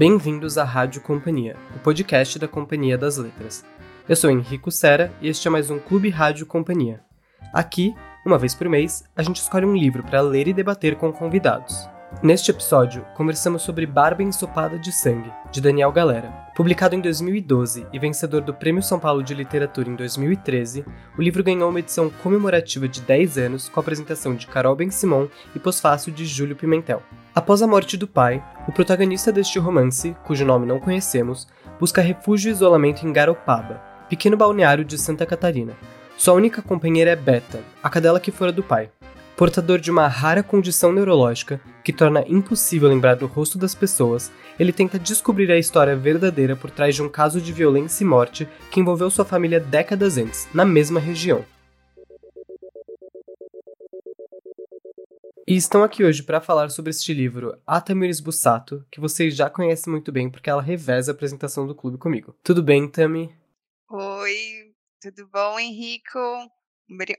Bem-vindos à Rádio Companhia, o podcast da Companhia das Letras. Eu sou Henrico Sera e este é mais um Clube Rádio Companhia. Aqui, uma vez por mês, a gente escolhe um livro para ler e debater com convidados. Neste episódio, conversamos sobre Barba Ensopada de Sangue, de Daniel Galera. Publicado em 2012 e vencedor do Prêmio São Paulo de Literatura em 2013, o livro ganhou uma edição comemorativa de 10 anos com a apresentação de Carol Ben-Simon e pós-fácil de Júlio Pimentel. Após a morte do pai, o protagonista deste romance, cujo nome não conhecemos, busca refúgio e isolamento em Garopaba, pequeno balneário de Santa Catarina. Sua única companheira é Beta, a cadela que fora do pai. Portador de uma rara condição neurológica que torna impossível lembrar do rosto das pessoas, ele tenta descobrir a história verdadeira por trás de um caso de violência e morte que envolveu sua família décadas antes, na mesma região. E estão aqui hoje para falar sobre este livro, A Tamiris Bussato, que vocês já conhecem muito bem porque ela reveza a apresentação do clube comigo. Tudo bem, Tami? Oi, tudo bom, Henrico?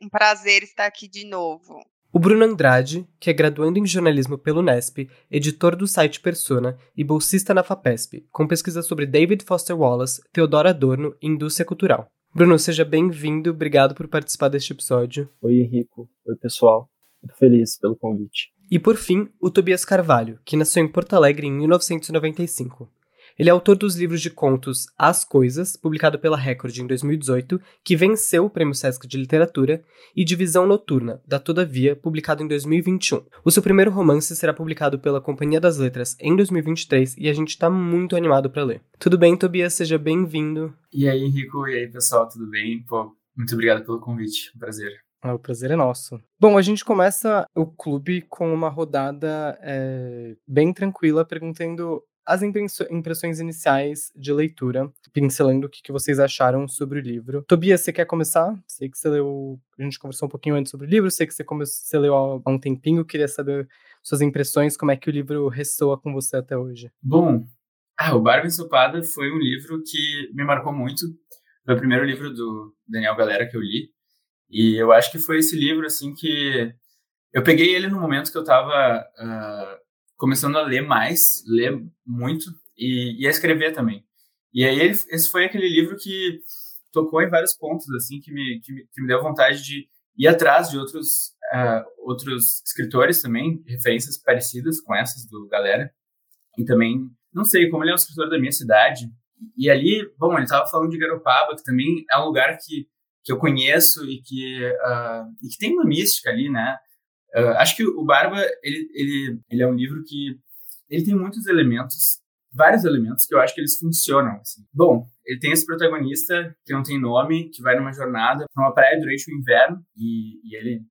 Um prazer estar aqui de novo. O Bruno Andrade, que é graduando em jornalismo pelo Nesp, editor do site Persona e bolsista na FAPESP, com pesquisa sobre David Foster Wallace, Theodor Adorno e indústria cultural. Bruno, seja bem-vindo, obrigado por participar deste episódio. Oi, Henrico. Oi, pessoal. Muito feliz pelo convite. E por fim, o Tobias Carvalho, que nasceu em Porto Alegre em 1995. Ele é autor dos livros de contos As Coisas, publicado pela Record em 2018, que venceu o Prêmio Sesc de Literatura, e Divisão Noturna, da Todavia, publicado em 2021. O seu primeiro romance será publicado pela Companhia das Letras em 2023 e a gente está muito animado para ler. Tudo bem, Tobias? Seja bem-vindo. E aí, Henrico? E aí, pessoal? Tudo bem? Pô, muito obrigado pelo convite. Um prazer. Ah, o prazer é nosso. Bom, a gente começa o clube com uma rodada é, bem tranquila, perguntando as impressões iniciais de leitura, pincelando o que, vocês acharam sobre o livro. Tobias, você quer começar? Sei que você leu. A gente conversou um pouquinho antes sobre o livro, sei que você, come... você leu há um tempinho, queria saber suas impressões, como é que o livro ressoa com você até hoje. Bom, ah, o Barba Ensopada foi um livro que me marcou muito. Foi o primeiro livro do Daniel Galera que eu li. E eu acho que foi esse livro, assim, que eu peguei ele no momento que eu estava uh, começando a ler mais, ler muito e, e, a escrever também. E aí esse foi aquele livro que tocou em vários pontos assim que me, que me, que me deu vontade de ir atrás de outros uh, outros escritores também, referências parecidas com essas do Galera. E também, não sei, como ele é um escritor da minha cidade, e ali, bom, ele estava falando de Garopaba, que também é um lugar que, que eu conheço e que, uh, e que tem uma mística ali, né? Uh, acho que o Barba, ele, ele, ele é um livro que ele tem muitos elementos, vários elementos que eu acho que eles funcionam. Assim. Bom, ele tem esse protagonista que não tem nome, que vai numa jornada para uma praia durante o inverno e, e, ele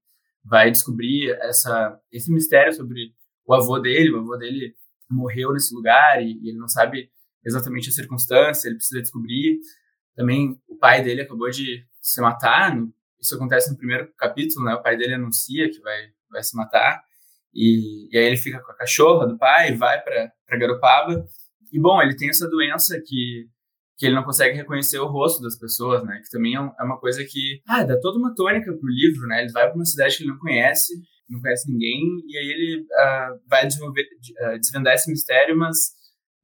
vai descobrir essa, esse mistério sobre o avô dele. O avô dele morreu nesse lugar e, e ele não sabe exatamente a circunstância, ele precisa descobrir. Também o pai dele acabou de se matar, isso acontece no primeiro capítulo, né? O pai dele anuncia que vai vai se matar. E, e aí ele fica com a cachorra do pai, vai para Garopaba. E bom, ele tem essa doença que, que ele não consegue reconhecer o rosto das pessoas, né? Que também é, é uma coisa que ah, dá toda uma tônica pro livro, né? Ele vai para uma cidade que ele não conhece, não conhece ninguém, e aí ele uh, vai desenvolver, uh, desvendar esse mistério, mas,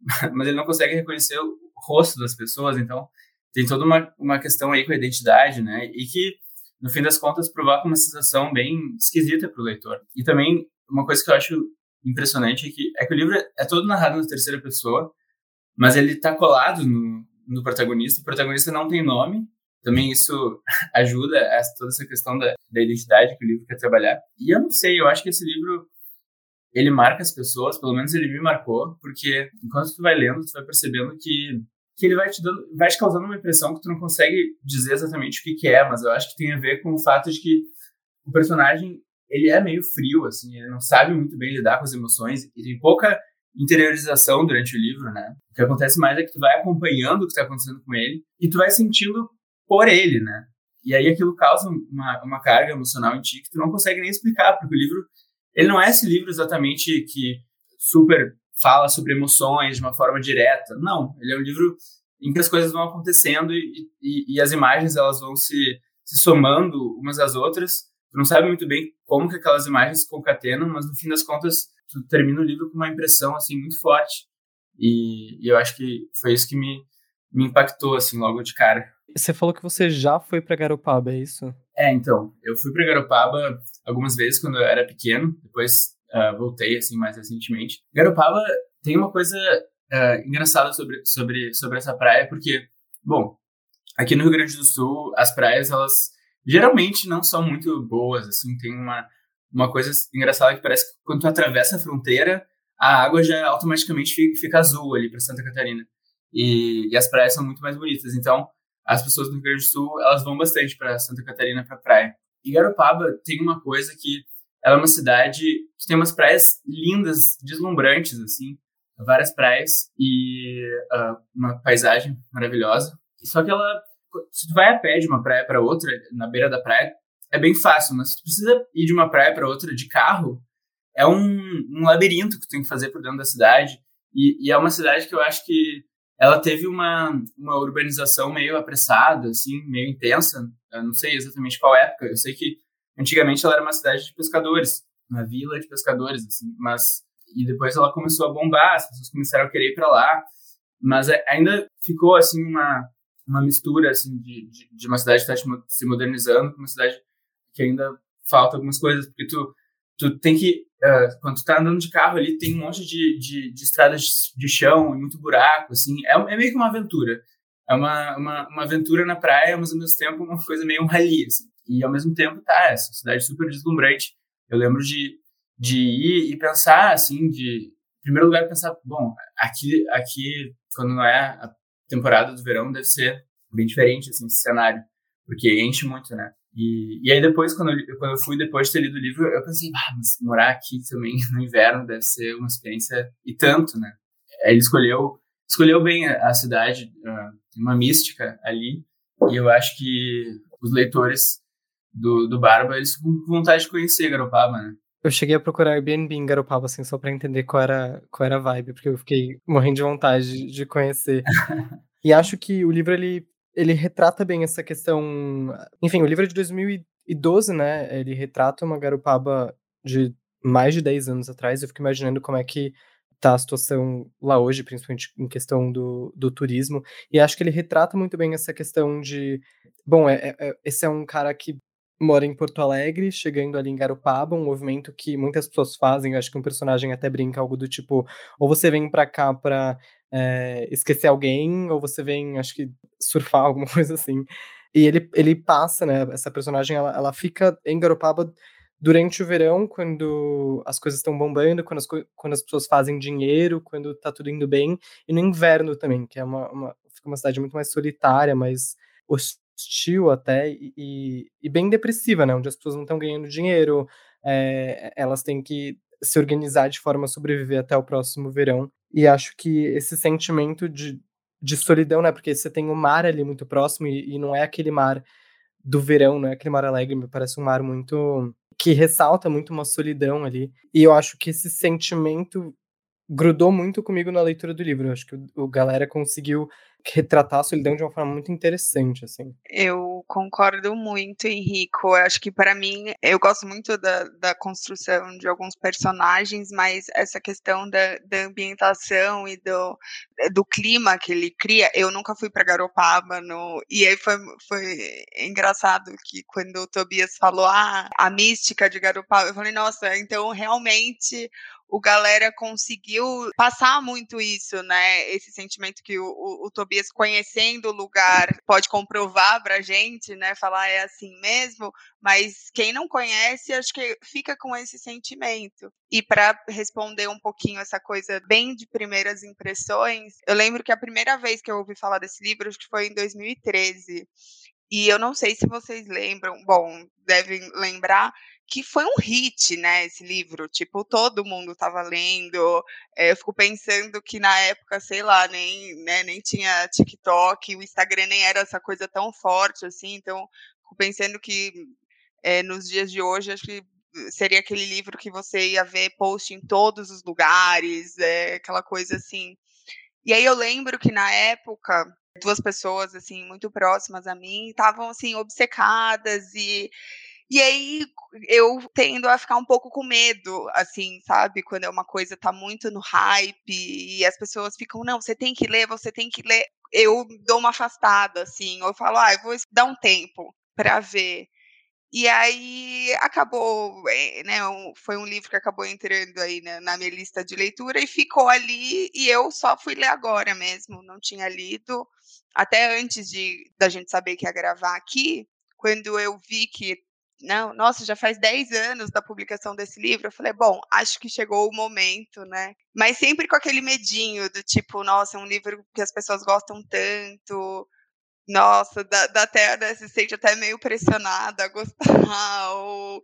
mas ele não consegue reconhecer o rosto das pessoas, então tem toda uma, uma questão aí com a identidade, né? E que no fim das contas, provoca uma sensação bem esquisita para o leitor. E também, uma coisa que eu acho impressionante é que, é que o livro é todo narrado na terceira pessoa, mas ele está colado no, no protagonista. O protagonista não tem nome, também isso ajuda a toda essa questão da, da identidade que o livro quer trabalhar. E eu não sei, eu acho que esse livro ele marca as pessoas, pelo menos ele me marcou, porque enquanto tu vai lendo, tu vai percebendo que que ele vai te dando, vai te causando uma impressão que tu não consegue dizer exatamente o que, que é, mas eu acho que tem a ver com o fato de que o personagem ele é meio frio, assim, ele não sabe muito bem lidar com as emoções e tem pouca interiorização durante o livro, né? O que acontece mais é que tu vai acompanhando o que está acontecendo com ele e tu vai sentindo por ele, né? E aí aquilo causa uma, uma carga emocional em ti que tu não consegue nem explicar, porque o livro, ele não é esse livro exatamente que super fala sobre emoções de uma forma direta. Não, ele é um livro em que as coisas vão acontecendo e, e, e as imagens elas vão se, se somando umas às outras. Tu não sabe muito bem como que aquelas imagens se concatenam, mas no fim das contas tu termina o livro com uma impressão assim muito forte E, e eu acho que foi isso que me, me impactou, assim, logo de cara. Você falou que você já foi para Garopaba, é isso? É, então, eu fui para Garopaba algumas vezes quando eu era pequeno, depois uh, voltei, assim, mais recentemente. Garopaba tem uma coisa uh, engraçada sobre, sobre, sobre essa praia, porque, bom, aqui no Rio Grande do Sul, as praias, elas geralmente não são muito boas, assim, tem uma, uma coisa engraçada que parece que quando tu atravessa a fronteira, a água já automaticamente fica, azul ali para Santa Catarina. E, e, as praias são muito mais bonitas. Então, as pessoas do Rio Grande do Sul, elas vão bastante para Santa Catarina, para praia. E Garopaba tem uma coisa que ela é uma cidade que tem umas praias lindas, deslumbrantes, assim, várias praias e uh, uma paisagem maravilhosa. Só que ela se tu vai a pé de uma praia para outra, na beira da praia, é bem fácil, mas se tu precisa ir de uma praia para outra de carro, é um, um, labirinto que tu tem que fazer por dentro da cidade. E, e, é uma cidade que eu acho que ela teve uma, uma urbanização meio apressada, assim, meio intensa. Eu não sei exatamente qual época. Eu sei que antigamente ela era uma cidade de pescadores, uma vila de pescadores, assim, mas e depois ela começou a bombar, as pessoas começaram a querer ir para lá, mas ainda ficou assim uma uma mistura assim de, de, de uma cidade que está se modernizando com uma cidade que ainda falta algumas coisas porque tu tu tem que uh, quando tu tá andando de carro ali tem um monte de, de, de estradas de chão e muito buraco assim é, é meio que uma aventura é uma, uma, uma aventura na praia mas ao mesmo tempo uma coisa meio um rally assim. e ao mesmo tempo tá essa cidade super deslumbrante eu lembro de de ir e pensar assim de em primeiro lugar pensar bom aqui aqui quando não é a temporada do verão deve ser bem diferente, assim, esse cenário, porque enche muito, né? E, e aí depois, quando eu, quando eu fui, depois de ter lido o livro, eu pensei, ah, mas morar aqui também no inverno deve ser uma experiência, e tanto, né? Ele escolheu, escolheu bem a, cidade, uh, uma mística ali, e eu acho que os leitores do, do Barba, eles com vontade de conhecer Garopaba, né? Eu cheguei a procurar Airbnb em Garopaba, assim, só pra entender qual era, qual era a vibe, porque eu fiquei morrendo de vontade de conhecer. e acho que o livro, ele, ele retrata bem essa questão... Enfim, o livro é de 2012, né? Ele retrata uma Garopaba de mais de 10 anos atrás. Eu fico imaginando como é que tá a situação lá hoje, principalmente em questão do, do turismo. E acho que ele retrata muito bem essa questão de... Bom, é, é, esse é um cara que mora em Porto Alegre, chegando ali em Garopaba, um movimento que muitas pessoas fazem, acho que um personagem até brinca algo do tipo, ou você vem para cá pra é, esquecer alguém, ou você vem, acho que, surfar, alguma coisa assim. E ele, ele passa, né, essa personagem, ela, ela fica em Garopaba durante o verão, quando as coisas estão bombando, quando as, quando as pessoas fazem dinheiro, quando tá tudo indo bem, e no inverno também, que é uma, uma fica uma cidade muito mais solitária, mais hostil até e, e, bem depressiva, né? Onde as pessoas não estão ganhando dinheiro, é, elas têm que se organizar de forma a sobreviver até o próximo verão. E acho que esse sentimento de, de solidão, né? Porque você tem o mar ali muito próximo e, e não é aquele mar do verão, não é aquele mar alegre, me parece um mar muito que ressalta muito uma solidão ali. E eu acho que esse sentimento grudou muito comigo na leitura do livro. Eu acho que o, o galera conseguiu retratar a solidão de uma forma muito interessante, assim. Eu concordo muito, Henrico. Eu acho que para mim, eu gosto muito da, da construção de alguns personagens, mas essa questão da, da ambientação e do, do clima que ele cria, eu nunca fui para Garopaba, no, e aí foi, foi engraçado que quando o Tobias falou, ah, a mística de Garopaba, eu falei, nossa, então realmente o galera conseguiu passar muito isso, né? Esse sentimento que o, o, o, Tobias, conhecendo o lugar, pode comprovar pra gente, né? Falar é assim mesmo, mas quem não conhece, acho que fica com esse sentimento. E para responder um pouquinho essa coisa bem de primeiras impressões, eu lembro que a primeira vez que eu ouvi falar desse livro, acho que foi em 2013. E eu não sei se vocês lembram, bom, devem lembrar que foi um hit, né, esse livro, tipo, todo mundo estava lendo, é, eu fico pensando que na época, sei lá, nem, né, nem tinha TikTok, o Instagram nem era essa coisa tão forte, assim, então, fico pensando que é, nos dias de hoje, acho que seria aquele livro que você ia ver post em todos os lugares, é, aquela coisa assim. E aí eu lembro que na época, duas pessoas, assim, muito próximas a mim, estavam, assim, obcecadas e E aí eu tendo a ficar um pouco com medo, assim, sabe? Quando é uma coisa tá muito no hype e as pessoas ficam, não, você tem que ler, você tem que ler. Eu dou uma afastada, assim, ou eu falo, ah, eu vou dar um tempo para ver. E aí acabou, eh, né? Foi um livro que acabou entrando aí na, minha lista de leitura e ficou ali. E eu só fui ler agora mesmo, não tinha lido até antes de da gente saber que ia gravar aqui. Quando eu vi que não, nossa, já faz 10 anos da publicação desse livro. Eu falei, bom, acho que chegou o momento, né? Mas sempre com aquele medinho do tipo, nossa, é um livro que as pessoas gostam tanto. Nossa, dá, dá até, né, se sente até meio pressionada a gostar. Ou...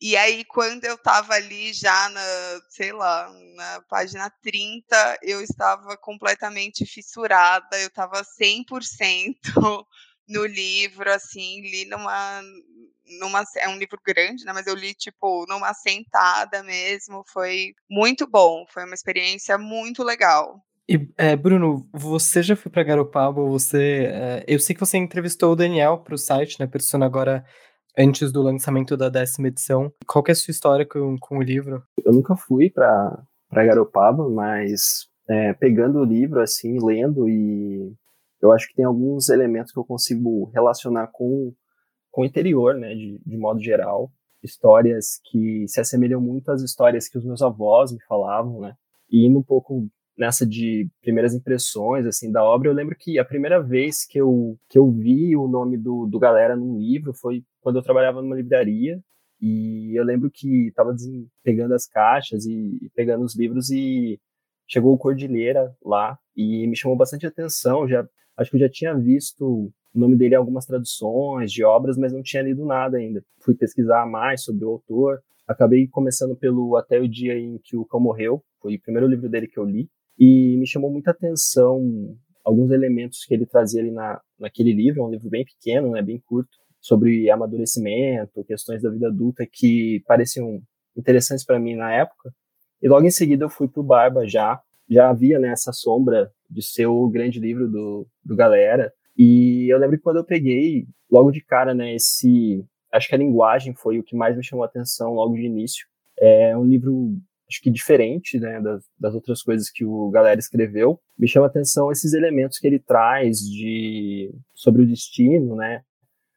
E aí, quando eu estava ali já na, sei lá, na página 30, eu estava completamente fissurada, eu estava 100% no livro, assim, li numa, numa é um livro grande, né, mas eu li tipo numa sentada mesmo, foi muito bom, foi uma experiência muito legal. E é, Bruno, você já foi para Garopaba? Você, é, eu sei que você entrevistou o Daniel para o site, né, Persona agora antes do lançamento da décima edição. Qual que é a sua história com, com o livro? Eu nunca fui para para Garopaba, mas é, pegando o livro assim, lendo e eu acho que tem alguns elementos que eu consigo relacionar com, com o interior, né, de, de modo geral. Histórias que se assemelham muito às histórias que os meus avós me falavam, né, e indo um pouco nessa de primeiras impressões, assim, da obra, eu lembro que a primeira vez que eu, que eu vi o nome do, do Galera num livro foi quando eu trabalhava numa livraria, e eu lembro que estava pegando as caixas e, e pegando os livros e chegou o Cordilheira lá e me chamou bastante atenção, já Acho que eu já tinha visto o nome dele em algumas traduções de obras, mas não tinha lido nada ainda. Fui pesquisar mais sobre o autor. Acabei começando pelo Até o Dia em que o Cão Morreu, foi o primeiro livro dele que eu li, e me chamou muita atenção alguns elementos que ele trazia ali na, naquele livro, é um livro bem pequeno, né, bem curto, sobre amadurecimento, questões da vida adulta que pareciam interessantes para mim na época. E logo em seguida eu fui para o Barba já, já havia né, essa sombra de ser o grande livro do, do Galera. E eu lembro que quando eu peguei, logo de cara, né, esse. Acho que a linguagem foi o que mais me chamou a atenção logo de início. É um livro, acho que diferente, né, das, das outras coisas que o Galera escreveu. Me chama a atenção esses elementos que ele traz de sobre o destino, né,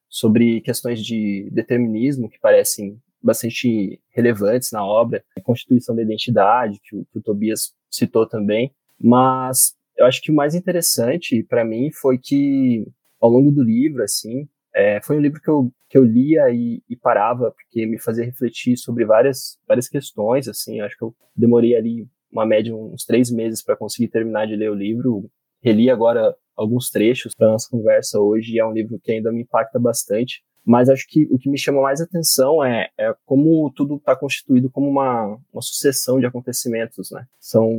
sobre questões de determinismo que parecem bastante relevantes na obra, a constituição da identidade, que o, que o Tobias citou também, mas eu acho que o mais interessante para mim foi que ao longo do livro, assim, é, foi um livro que eu, que eu lia e, e, parava, porque me fazia refletir sobre várias, várias questões, assim, acho que eu demorei ali uma média uns três meses para conseguir terminar de ler o livro, reli agora alguns trechos para nossa conversa hoje, e é um livro que ainda me impacta bastante, mas acho que o que me chama mais atenção é, é como tudo está constituído como uma, uma sucessão de acontecimentos, né? São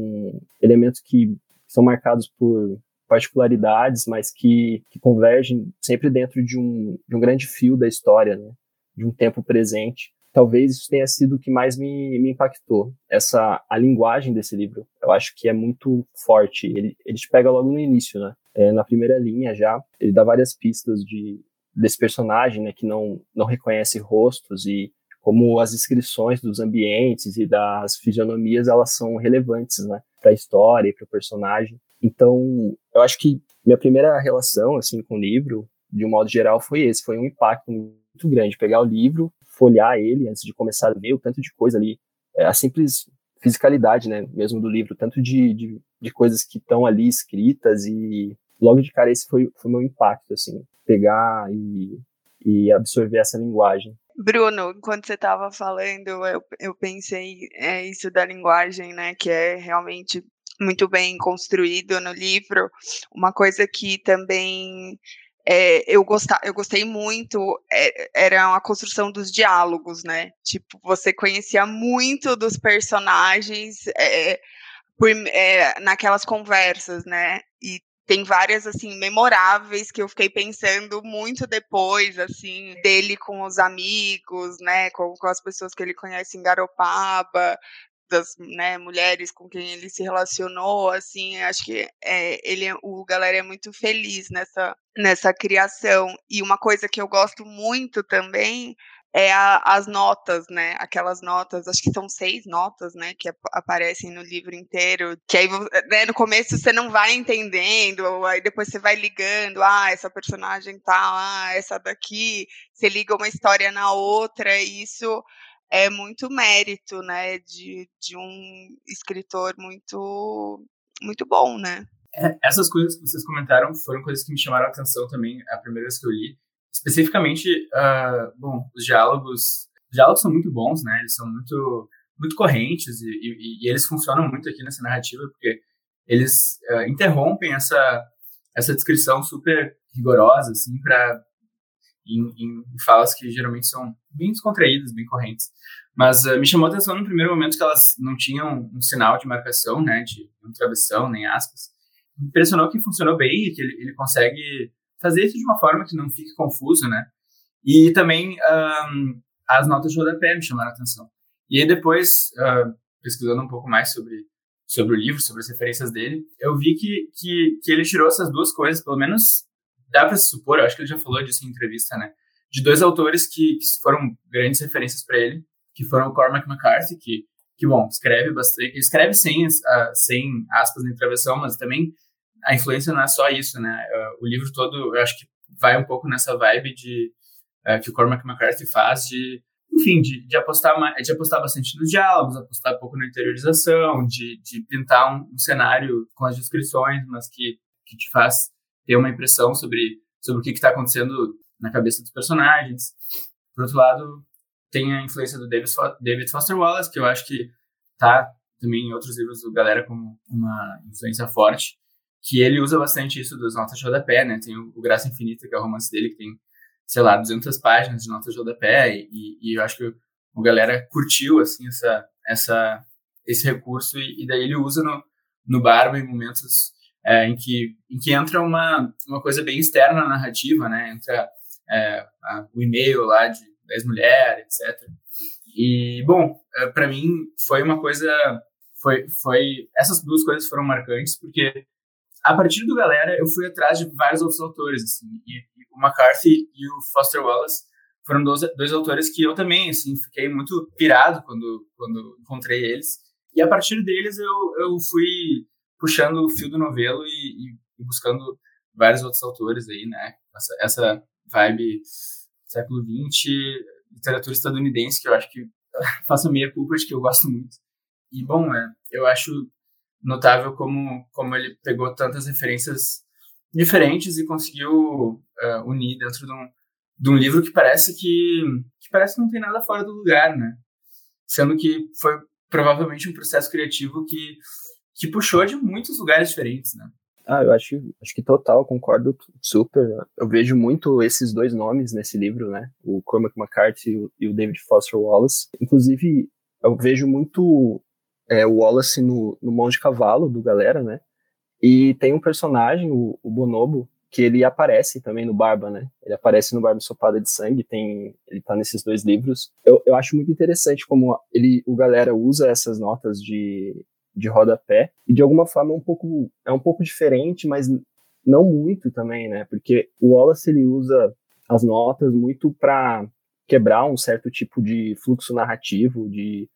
elementos que são marcados por particularidades, mas que, que convergem sempre dentro de um, de um grande fio da história, né? De um tempo presente. Talvez isso tenha sido o que mais me, me impactou. Essa a linguagem desse livro, eu acho que é muito forte. Ele, ele te pega logo no início, né? É, na primeira linha já, ele dá várias pistas de, desse personagem, né, que não, não reconhece rostos e como as descrições dos ambientes e das fisionomias elas são relevantes, né, para a história e para o personagem. Então, eu acho que minha primeira relação assim com o livro, de um modo geral, foi esse, foi um impacto muito grande pegar o livro, folhear ele antes de começar a ler o tanto de coisa ali, é, a simples fisicalidade, né, mesmo do livro, tanto de, de, de coisas que estão ali escritas e logo de cara esse foi o meu impacto, assim, pegar e, e absorver essa linguagem. Bruno, enquanto você estava falando, eu, eu pensei é isso da linguagem, né, que é realmente muito bem construído no livro. Uma coisa que também é, eu, gostar, eu gostei muito é, era a construção dos diálogos, né? Tipo, você conhecia muito dos personagens é, por, é, naquelas conversas, né? Tem várias assim memoráveis que eu fiquei pensando muito depois assim dele com os amigos né com, com as pessoas que ele conhece em Garopaba das né, mulheres com quem ele se relacionou, assim, acho que é, ele, o galera é muito feliz nessa, nessa criação. E uma coisa que eu gosto muito também é a, as notas, né? Aquelas notas, acho que são seis notas, né? Que ap aparecem no livro inteiro. Que aí, né, no começo você não vai entendendo, aí depois você vai ligando, ah, essa personagem tal, ah, essa daqui. Você liga uma história na outra, e isso é muito mérito, né? De, de um escritor muito, muito bom, né? É, essas coisas que vocês comentaram foram coisas que me chamaram a atenção também a primeira vez que eu li Especificamente, uh, bom, os diálogos, os diálogos são muito bons, né? Eles são muito, muito correntes e, e, e eles funcionam muito aqui nessa narrativa porque eles uh, interrompem essa essa descrição super rigorosa, assim, para em, em, falas que geralmente são bem descontraídas, bem correntes. Mas uh, me chamou a atenção no primeiro momento que elas não tinham um sinal de marcação, né, de travessão, nem aspas. Me impressionou que funcionou bem, que ele, ele consegue fazer isso de uma forma que não fique confuso, né? E também um, as notas de rodapé me chamaram a atenção. E aí depois, uh, pesquisando um pouco mais sobre, sobre o livro, sobre as referências dele, eu vi que, que, que ele tirou essas duas coisas, pelo menos dá para se supor, eu acho que ele já falou disso em entrevista, né? De dois autores que, que foram grandes referências para ele, que foram o Cormac McCarthy, que, que bom, escreve bastante, escreve sem, uh, sem aspas na travessão, mas também a influência não é só isso, né? Uh, o livro todo, eu acho que vai um pouco nessa vibe de uh, que o Cormac McCarthy faz de, enfim, de, de apostar de apostar bastante nos diálogos, apostar um pouco na interiorização, de, de pintar um, um, cenário com as descrições, mas que, que te faz ter uma impressão sobre sobre o que está acontecendo na cabeça dos personagens. Por outro lado, tem a influência do David, David Foster Wallace, que eu acho que tá também em outros livros do Galera como uma influência forte que ele usa bastante isso das notas de rodapé, né? Tem o, o Graça Infinita, que é o romance dele, que tem, sei lá, 200 páginas de notas de rodapé, e, e eu acho que o, o galera curtiu, assim, essa, essa, esse recurso, e, e daí ele usa no, no Barba em momentos é, em, que, em que entra uma, uma coisa bem externa na narrativa, né? Entra é, a, o e-mail lá de 10 mulheres, etc. E, bom, é, para mim foi uma coisa... Foi, foi, essas duas coisas foram marcantes, porque a partir do Galera, eu fui atrás de vários outros autores, assim, e, e o McCarthy e o Foster Wallace foram dois, dois autores que eu também, assim, fiquei muito pirado quando, quando encontrei eles. E a partir deles eu, eu fui puxando o fio do novelo e, e, buscando vários outros autores aí, né? Essa, essa vibe século XX, literatura estadunidense, que eu acho que faço meia culpa de que eu gosto muito. E, bom, é, eu acho notável como, como ele pegou tantas referências diferentes e conseguiu uh, unir dentro de um, de um livro que parece que, que parece que não tem nada fora do lugar, né? Sendo que foi provavelmente um processo criativo que, que puxou de muitos lugares diferentes, né? Ah, eu acho, acho que total, concordo super. Eu vejo muito esses dois nomes nesse livro, né? O Cormac McCarthy e o David Foster Wallace. Inclusive, eu vejo muito é, o Wallace no, no Mão de Cavalo, do Galera, né? E tem um personagem, o, o, Bonobo, que ele aparece também no Barba, né? Ele aparece no Barba Sopada de Sangue, tem, ele tá nesses dois livros. Eu, eu acho muito interessante como ele, o Galera usa essas notas de, de rodapé, e de alguma forma é um pouco, é um pouco diferente, mas não muito também, né? Porque o Wallace, ele usa as notas muito para quebrar um certo tipo de fluxo narrativo, de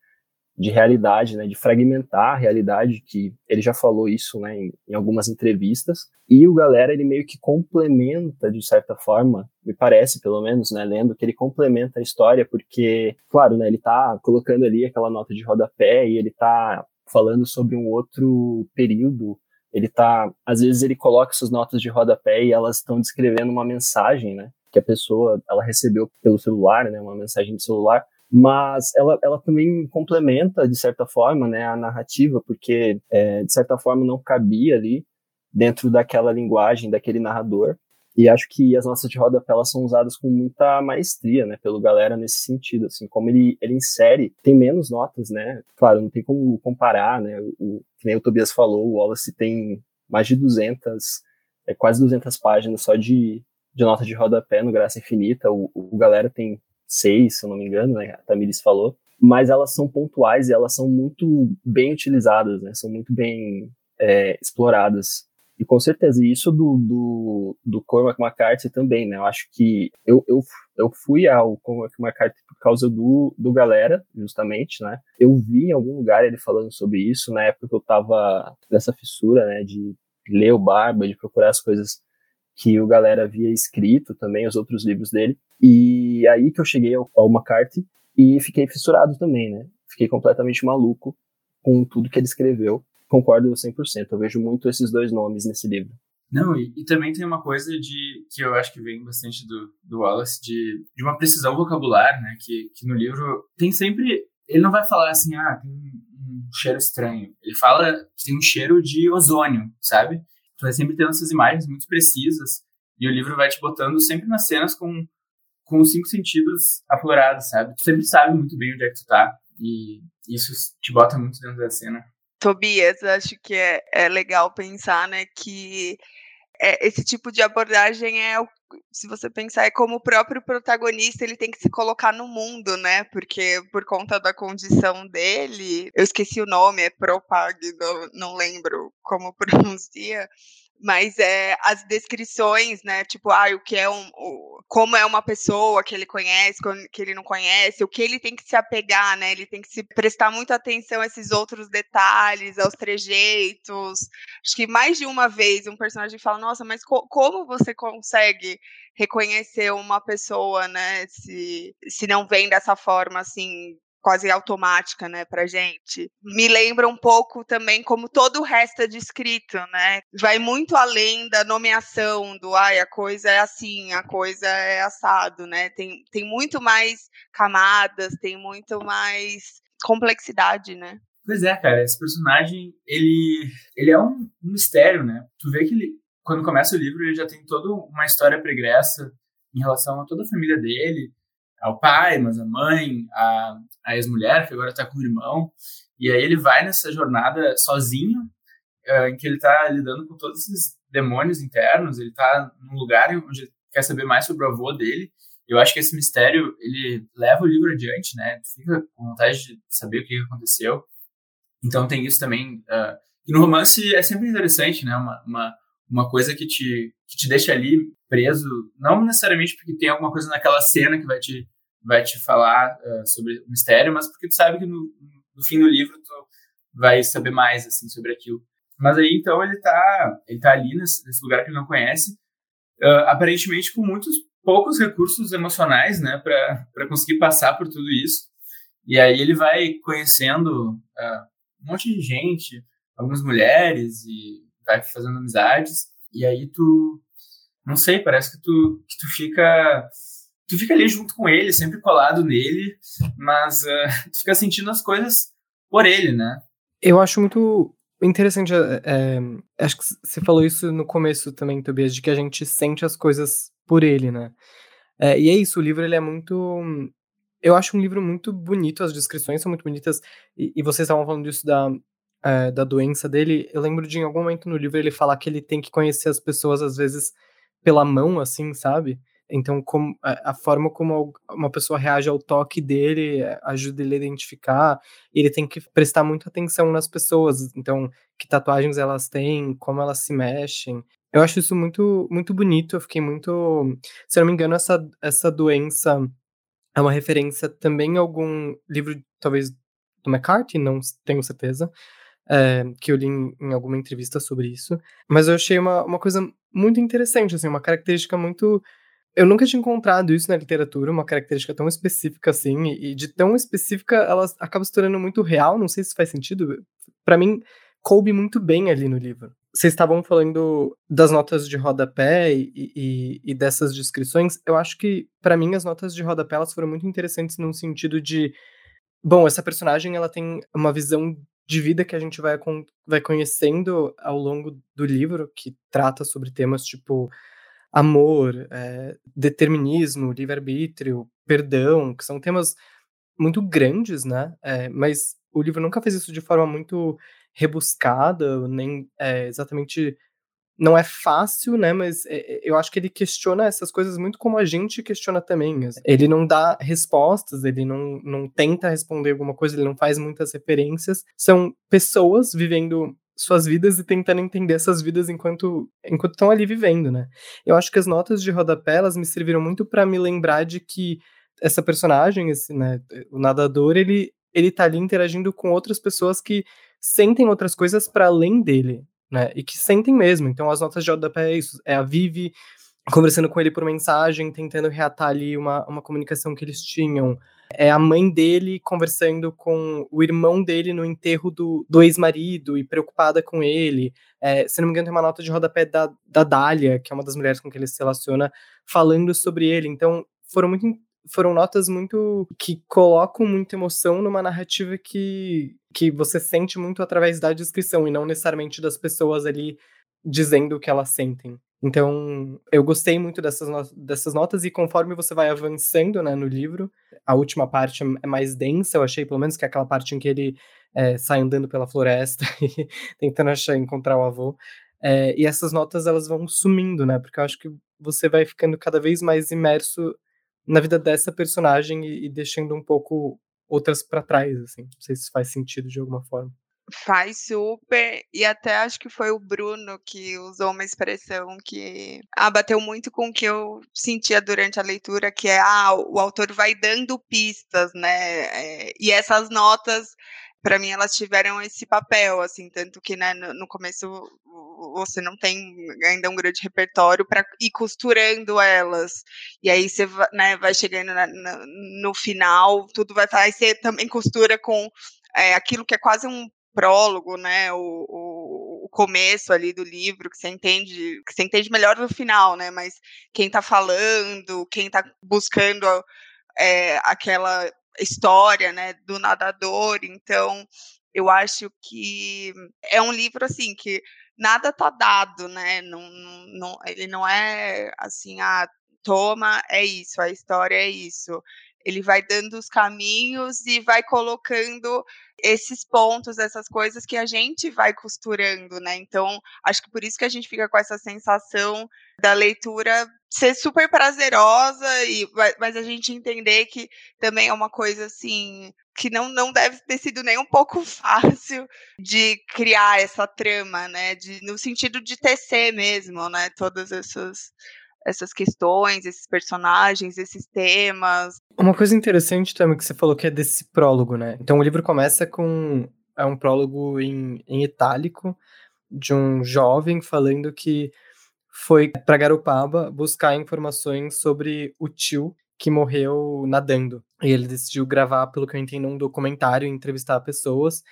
de realidade, né, de fragmentar a realidade, que ele já falou isso né, em, em, algumas entrevistas, e o Galera ele meio que complementa, de certa forma, me parece pelo menos, né, lendo, que ele complementa a história, porque, claro, né, ele está colocando ali aquela nota de rodapé e ele está falando sobre um outro período, ele está, às vezes ele coloca essas notas de rodapé e elas estão descrevendo uma mensagem, né, que a pessoa, ela recebeu pelo celular, né, uma mensagem de celular, mas ela, ela também complementa, de certa forma, né, a narrativa, porque, é, de certa forma, não cabia ali dentro daquela linguagem daquele narrador. E acho que as nossas de rodapé elas são usadas com muita maestria, né, pelo galera nesse sentido, assim, como ele, ele insere, tem menos notas, né, claro, não tem como comparar, né, o, que nem o Tobias falou, o Wallace tem mais de 200, é, quase 200 páginas só de, de nota de rodapé no Graça Infinita, o, o galera tem seis, se eu não me engano, né? A Tamiris falou. mas elas são pontuais e elas são muito bem utilizadas, né? São muito bem é, exploradas. E com certeza, isso do, do, do Cormac McCarthy também, né? Eu acho que eu, eu, eu fui ao Cormac McCarthy por causa do, do Galera, justamente, né? Eu vi em algum lugar ele falando sobre isso, na época que eu tava nessa fissura, né? De ler o Barba, de procurar as coisas que o Galera havia escrito também, os outros livros dele. E aí que eu cheguei ao, ao McCarthy e fiquei fissurado também, né? Fiquei completamente maluco com tudo que ele escreveu. Concordo 100%. Eu vejo muito esses dois nomes nesse livro. Não, e, e, também tem uma coisa de que eu acho que vem bastante do, do Wallace, de, de uma precisão vocabular, né? Que, que no livro tem sempre. Ele não vai falar assim, ah, tem um cheiro estranho. Ele fala tem um cheiro de ozônio, sabe? Tu vai sempre tendo essas imagens muito precisas e o livro vai te botando sempre nas cenas com com os cinco sentidos aflorados, sabe? Tu sempre sabe muito bem onde é que tu tá e isso te bota muito dentro da cena. Tobias, acho que é, é legal pensar, né, que é, esse tipo de abordagem é, se você pensar, é como o próprio protagonista ele tem que se colocar no mundo, né? Porque por conta da condição dele, eu esqueci o nome, é Propag, não, não lembro como pronuncia mas é as descrições, né? Tipo, ah, o que é um, o, como é uma pessoa que ele conhece, que ele não conhece, o que ele tem que se apegar, né? Ele tem que se prestar muita atenção a esses outros detalhes, aos trejeitos. Acho que mais de uma vez um personagem fala, nossa, mas co como você consegue reconhecer uma pessoa, né? Se, se não vem dessa forma assim quase automática, né, pra gente. Me lembra um pouco também como todo o resto é descrito, né? Vai muito além da nomeação do, ai, a coisa é assim, a coisa é assado, né? Tem, tem muito mais camadas, tem muito mais complexidade, né? Pois é, cara, esse personagem, ele, ele é um, um mistério, né? Tu vê que ele, quando começa o livro, ele já tem toda uma história pregressa em relação a toda a família dele, ao pai, mas a mãe, a, a ex-mulher, que agora está com o irmão. E aí ele vai nessa jornada sozinho, uh, em que ele está lidando com todos esses demônios internos, ele está num lugar onde quer saber mais sobre o avô dele. Eu acho que esse mistério, ele leva o livro adiante, né? Tu fica com vontade de saber o que aconteceu. Então tem isso também. Uh, no romance é sempre interessante, né? Uma, uma, uma coisa que te, que te deixa ali preso, não necessariamente porque tem alguma coisa naquela cena que vai te vai te falar uh, sobre o mistério, mas porque tu sabe que no, no, fim do livro tu vai saber mais assim sobre aquilo. Mas aí então ele tá, ele tá ali nesse, nesse lugar que ele não conhece, uh, aparentemente com muitos poucos recursos emocionais, né, para conseguir passar por tudo isso. E aí ele vai conhecendo uh, um monte de gente, algumas mulheres e vai fazendo amizades. E aí tu, não sei, parece que tu, que tu fica tu fica ali junto com ele, sempre colado nele, mas uh, tu fica sentindo as coisas por ele, né? Eu acho muito interessante, é, acho que você falou isso no começo também, Tobias, de que a gente sente as coisas por ele, né? É, e é isso, o livro ele é muito. Eu acho um livro muito bonito, as descrições são muito bonitas, e, e vocês estavam falando disso da, é, da doença dele. Eu lembro de em algum momento no livro ele falar que ele tem que conhecer as pessoas, às vezes, pela mão, assim, sabe? Então, como, a, a, forma como uma pessoa reage ao toque dele eh, ajuda ele a identificar. Ele tem que prestar muita atenção nas pessoas. Então, que tatuagens elas têm, como elas se mexem. Eu acho isso muito, muito bonito. Eu fiquei muito. Se eu não me engano, essa, essa doença é uma referência também a algum livro, talvez do McCarthy, não tenho certeza. É, que eu li em, em, alguma entrevista sobre isso. Mas eu achei uma, uma coisa muito interessante, assim, uma característica muito eu nunca tinha encontrado isso na literatura, uma característica tão específica assim, e de tão específica ela acaba se tornando muito real, não sei se faz sentido. Para mim, coube muito bem ali no livro. Vocês estavam falando das notas de rodapé e, e, e dessas descrições. Eu acho que, para mim, as notas de rodapé elas foram muito interessantes num sentido de. Bom, essa personagem ela tem uma visão de vida que a gente vai, vai conhecendo ao longo do livro, que trata sobre temas tipo amor, é, determinismo, livre-arbítrio, perdão, que são temas muito grandes, né? É, mas o livro nunca fez isso de forma muito rebuscada, nem é, exatamente não é fácil, né? Mas é, é, eu acho que ele questiona essas coisas muito como a gente questiona também. Ele não dá respostas, ele não, não tenta responder alguma coisa, ele não faz muitas referências. São pessoas vivendo suas vidas e tentando entender essas vidas enquanto enquanto estão ali vivendo, né? Eu acho que as notas de rodapé elas me serviram muito para me lembrar de que essa personagem, esse, né, o nadador, ele ele tá ali interagindo com outras pessoas que sentem outras coisas para além dele, né? E que sentem mesmo. Então as notas de rodapé é isso, é a Vivi conversando com ele por mensagem, tentando reatar ali uma, uma comunicação que eles tinham. É a mãe dele conversando com o irmão dele no enterro do, do ex-marido e preocupada com ele. É, se não me engano, tem uma nota de rodapé da, da Dália, que é uma das mulheres com que ele se relaciona, falando sobre ele. Então, foram muito foram notas muito que colocam muita emoção numa narrativa que, que você sente muito através da descrição e não necessariamente das pessoas ali dizendo o que elas sentem. Então, eu gostei muito dessas, dessas notas, e conforme você vai avançando né, no livro, a última parte é mais densa, eu achei, pelo menos, que é aquela parte em que ele é, sai andando pela floresta e tentando achar, encontrar o avô. É, e essas notas, elas vão sumindo, né? Porque eu acho que você vai ficando cada vez mais imerso na vida dessa personagem e, e deixando um pouco outras para trás, assim. Não sei se faz sentido de alguma forma. Faz super, e até acho que foi o Bruno que usou uma expressão que ah, bateu muito com o que eu sentia durante a leitura, que é ah, o autor vai dando pistas, né? É, e essas notas, para mim, elas tiveram esse papel, assim, tanto que né, no, começo você não tem ainda um grande repertório para ir costurando elas. E aí você né, vai chegando na, na, no final, tudo vai aí você também costura com é, aquilo que é quase um prólogo, né, o, o, o, começo ali do livro, que você entende, que você entende melhor no final, né, mas quem está falando, quem está buscando é, aquela história, né, do nadador, então eu acho que é um livro assim que nada tá dado, né, não, não, ele não é assim, ah, toma, é isso, a história é isso. Ele vai dando os caminhos e vai colocando esses pontos, essas coisas que a gente vai costurando, né? Então, acho que por isso que a gente fica com essa sensação da leitura ser super prazerosa, e, mas a gente entender que também é uma coisa assim que não, não deve ter sido nem um pouco fácil de criar essa trama, né? De, no sentido de tecer mesmo, né? Todas essas essas questões, esses personagens, esses temas. Uma coisa interessante também que você falou que é desse prólogo, né? Então o livro começa com é um prólogo em, em itálico de um jovem falando que foi para Garopaba buscar informações sobre o tio que morreu nadando. E ele decidiu gravar, pelo que eu entendo, um documentário e entrevistar pessoas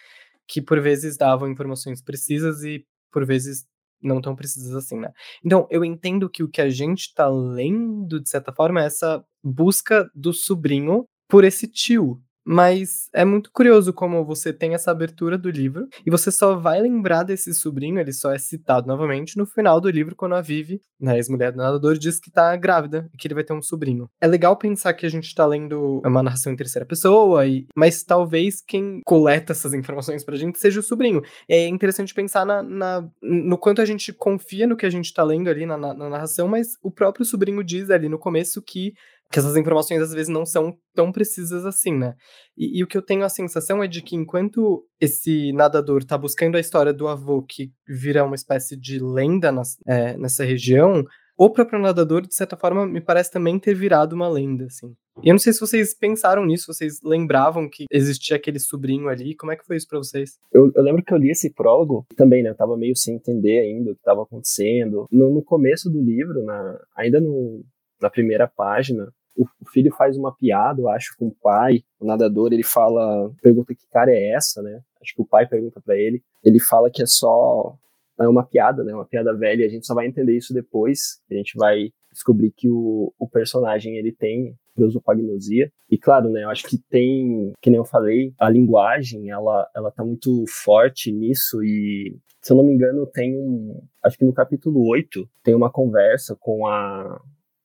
que por vezes davam informações precisas e por vezes não tão precisas assim, né? Então, eu entendo que o que a gente tá lendo, de certa forma, é essa busca do sobrinho por esse tio, mas é muito curioso como você tem essa abertura do livro e você só vai lembrar desse sobrinho, ele só é citado novamente no final do livro, quando a Vivi, né, ex-mulher do nadador, diz que tá grávida e que ele vai ter um sobrinho. É legal pensar que a gente tá lendo uma narração em terceira pessoa, e, mas talvez quem coleta essas informações pra gente seja o sobrinho. É interessante pensar na, na no quanto a gente confia no que a gente tá lendo ali na, na, na narração, mas o próprio sobrinho diz ali no começo que que essas informações às vezes não são tão precisas assim, né? E, e, o que eu tenho a sensação é de que enquanto esse nadador tá buscando a história do avô, que vira uma espécie de lenda nas, é, nessa região, o próprio nadador, de certa forma, me parece também ter virado uma lenda, assim. E eu não sei se vocês pensaram nisso, vocês lembravam que existia aquele sobrinho ali, como é que foi isso para vocês? Eu, eu, lembro que eu li esse prólogo também, né, eu tava meio sem entender ainda o que estava acontecendo. No, no, começo do livro, na, ainda no, na primeira página, o, filho faz uma piada, eu acho, com o pai, o nadador, ele fala, pergunta que cara é essa, né? Acho que o pai pergunta para ele, ele fala que é só é uma piada, né? Uma piada velha, a gente só vai entender isso depois, a gente vai descobrir que o, o personagem ele tem prosopagnosia. E claro, né, eu acho que tem, que nem eu falei, a linguagem, ela, ela tá muito forte nisso e, se eu não me engano, tem um, acho que no capítulo 8 tem uma conversa com a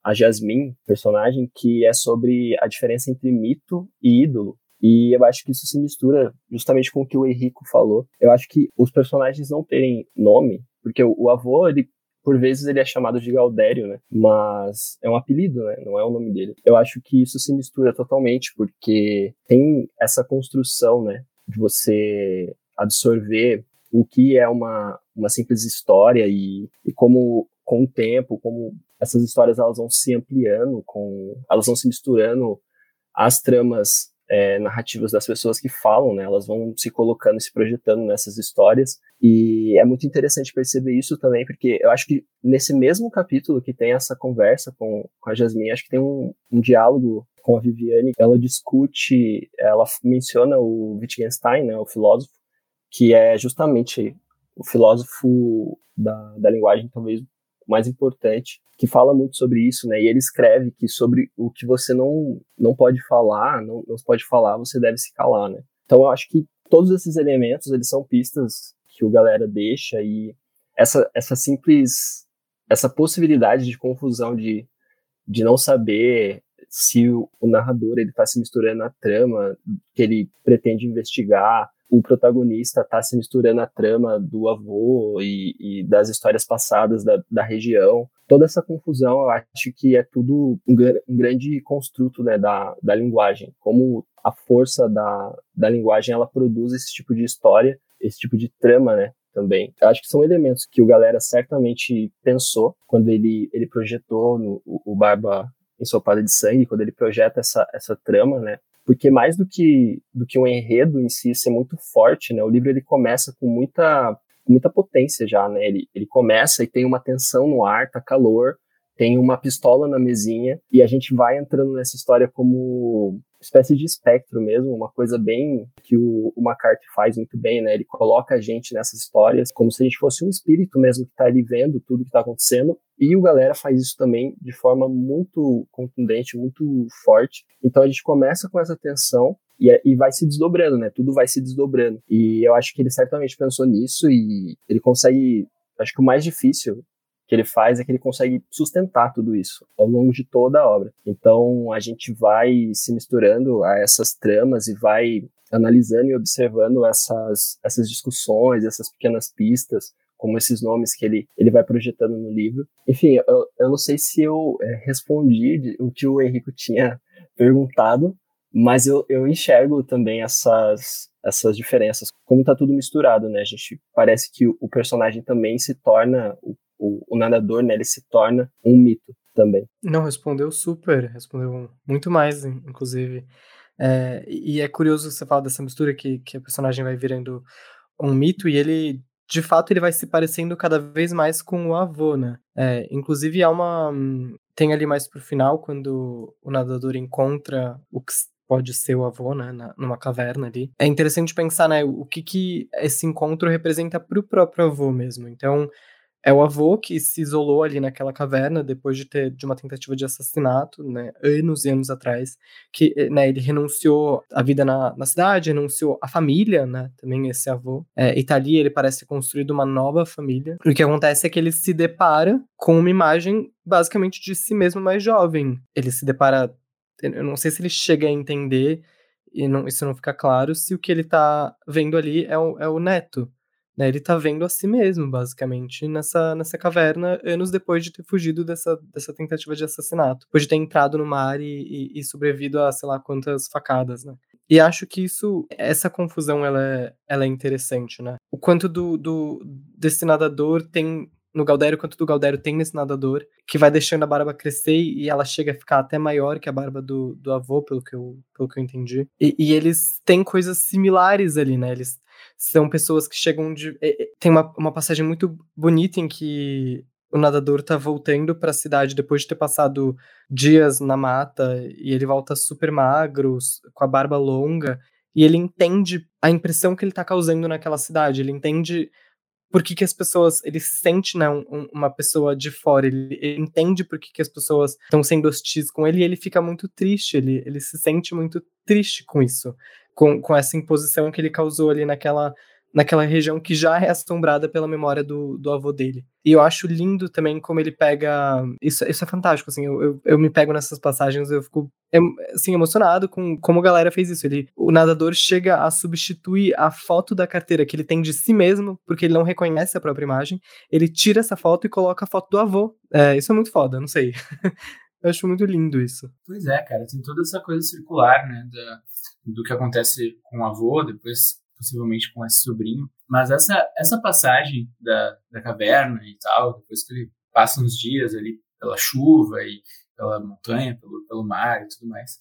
a Jasmine, personagem, que é sobre a diferença entre mito e ídolo. E eu acho que isso se mistura justamente com o que o Henrico falou. Eu acho que os personagens não terem nome, porque o, o avô, ele por vezes ele é chamado de Galdério, né? Mas é um apelido, né? Não é o nome dele. Eu acho que isso se mistura totalmente, porque tem essa construção, né? De você absorver o que é uma, uma simples história e, e como com o tempo, como essas histórias elas vão se ampliando, com elas vão se misturando às tramas é, narrativas das pessoas que falam, né? Elas vão se colocando, se projetando nessas histórias. E é muito interessante perceber isso também, porque eu acho que nesse mesmo capítulo que tem essa conversa com, com a Jasmine, acho que tem um, um diálogo com a Viviane. Ela discute, ela menciona o Wittgenstein, né? O filósofo, que é justamente o filósofo da, da linguagem, talvez mais importante, que fala muito sobre isso, né? E ele escreve que sobre o que você não, não pode falar, não, não pode falar, você deve se calar, né? Então eu acho que todos esses elementos, eles são pistas que o galera deixa e essa, essa simples, essa possibilidade de confusão de, de não saber se o, o narrador ele está se misturando na trama que ele pretende investigar, o protagonista está se misturando a trama do avô e, e das histórias passadas da, da, região. Toda essa confusão, eu acho que é tudo um, um grande construto né, da, da linguagem. Como a força da, da linguagem ela produz esse tipo de história, esse tipo de trama, né? Também. Eu acho que são elementos que o galera certamente pensou quando ele, ele projetou no, o, o Barba Ensopada de Sangue, quando ele projeta essa, essa trama, né? Porque mais do que do que um enredo em si ser muito forte, né? O livro ele começa com muita muita potência já, né? Ele, ele começa e tem uma tensão no ar, tá calor, tem uma pistola na mesinha e a gente vai entrando nessa história como espécie de espectro mesmo, uma coisa bem que o, o McCarthy faz muito bem, né? Ele coloca a gente nessas histórias como se a gente fosse um espírito mesmo que tá ali vendo tudo que tá acontecendo. E o Galera faz isso também de forma muito contundente, muito forte. Então a gente começa com essa tensão e, é, e, vai se desdobrando, né? Tudo vai se desdobrando. E eu acho que ele certamente pensou nisso e ele consegue. Acho que o mais difícil que ele faz é que ele consegue sustentar tudo isso ao longo de toda a obra. Então a gente vai se misturando a essas tramas e vai analisando e observando essas, essas discussões, essas pequenas pistas, como esses nomes que ele, ele vai projetando no livro. Enfim, eu, eu não sei se eu é, respondi o que o Henrico tinha perguntado, mas eu, eu enxergo também essas, essas diferenças. Como tá tudo misturado, né? A gente parece que o, o personagem também se torna, o o, o nadador, né, ele se torna um mito também. Não, respondeu super, respondeu muito mais, inclusive. É, e é curioso você falar dessa mistura que, que a personagem vai virando um mito e ele, de fato, ele vai se parecendo cada vez mais com o avô, né? É, inclusive, há uma. Tem ali mais pro final, quando o nadador encontra o que pode ser o avô, né, na, numa caverna ali. É interessante pensar, né, o que que esse encontro representa pro próprio avô mesmo. Então, é o avô que se isolou ali naquela caverna depois de ter de uma tentativa de assassinato, né, anos e anos atrás, que eh, né, ele renunciou à vida na, na cidade, renunciou à família, né, também esse avô. É, e tá ali, ele parece ter construído uma nova família. E o que acontece é que ele se depara com uma imagem basicamente de si mesmo mais jovem. Ele se depara, eu não sei se ele chega a entender e não, isso não fica claro se o que ele tá vendo ali é o, é o neto né, ele tá vendo a si mesmo, basicamente, nessa, nessa caverna, anos depois de ter fugido dessa, dessa tentativa de assassinato. Depois de ter entrado no mar e, e, e sobrevivido a sei lá quantas facadas, né? E acho que isso, essa confusão, ela é, ela é interessante, né? O quanto do, do desse nadador tem no Galdério, quanto do Galdério tem nesse nadador, que vai deixando a barba crescer e ela chega a ficar até maior que a barba do, do avô, pelo que eu, pelo que eu entendi. E, e eles têm coisas similares ali, né? Eles são pessoas que chegam de. Tem uma, uma passagem muito bonita em que o nadador tá voltando para a cidade depois de ter passado dias na mata e ele volta super magro, com a barba longa, e ele entende a impressão que ele tá causando naquela cidade, ele entende por que, que as pessoas, ele se sente né, um, uma pessoa de fora, ele, ele entende por que, que as pessoas estão sendo hostis com ele e ele fica muito triste, ele, ele se sente muito triste com isso com, com essa imposição que ele causou ali naquela, naquela região que já é assombrada pela memória do, do avô dele. E eu acho lindo também como ele pega. Isso, isso é fantástico, assim. Eu, eu, eu me pego nessas passagens, eu fico assim, emocionado com como a galera fez isso. Ele, o nadador chega a substituir a foto da carteira que ele tem de si mesmo, porque ele não reconhece a própria imagem. Ele tira essa foto e coloca a foto do avô. É, isso é muito foda, não sei. eu acho muito lindo isso. Pois é, cara. Tem toda essa coisa circular, né? Da, do que acontece com o avô, depois possivelmente com esse sobrinho. Mas essa, essa passagem da, da caverna e tal, depois que ele passa uns dias ali pela chuva e pela montanha, pelo, pelo mar e tudo mais.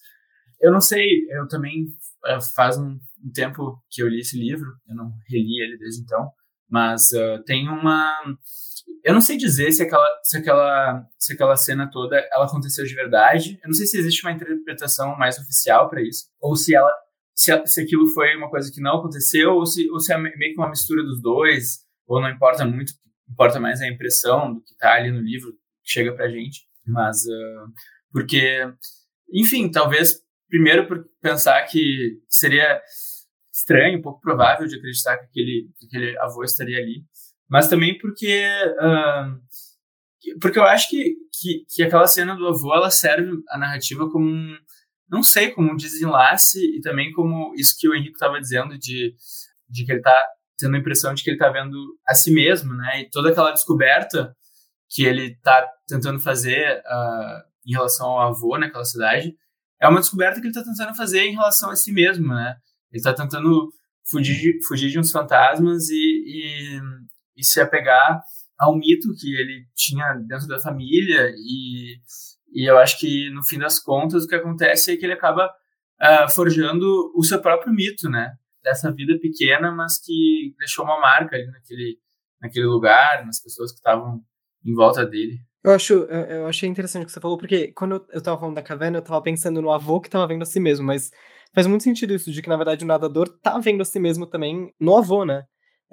Eu não sei, eu também uh, faz um, um, tempo que eu li esse livro, eu não reli ele desde então, mas uh, tem uma. Eu não sei dizer se aquela, se, aquela, se aquela cena toda ela aconteceu de verdade. Eu não sei se existe uma interpretação mais oficial para isso, ou se ela se, se aquilo foi uma coisa que não aconteceu ou se, ou se é meio que uma mistura dos dois, ou não importa muito, importa mais a impressão do que está ali no livro que chega pra gente. Mas, uh, porque, enfim, talvez primeiro por pensar que seria estranho, pouco provável de acreditar que aquele, que aquele avô estaria ali, mas também porque uh, porque eu acho que, que, que aquela cena do avô ela serve a narrativa como um, não sei, como um desenlace e também como isso que o Henrique estava dizendo de, de que ele está tendo a impressão de que ele está vendo a si mesmo, né? E toda aquela descoberta que ele está tentando fazer uh, em relação ao avô naquela cidade é uma descoberta que ele está tentando fazer em relação a si mesmo, né? Ele está tentando fugir de, fugir de uns fantasmas e, e, e se apegar ao mito que ele tinha dentro da família e e eu acho que, no fim das contas, o que acontece é que ele acaba uh, forjando o seu próprio mito, né? Dessa vida pequena, mas que deixou uma marca ali naquele, naquele lugar, nas pessoas que estavam em volta dele. Eu acho, eu achei interessante o que você falou, porque quando eu, eu tava falando da caverna, eu tava pensando no avô que tava vendo a si mesmo, mas faz muito sentido isso, de que na verdade o nadador tá vendo a si mesmo também no avô, né?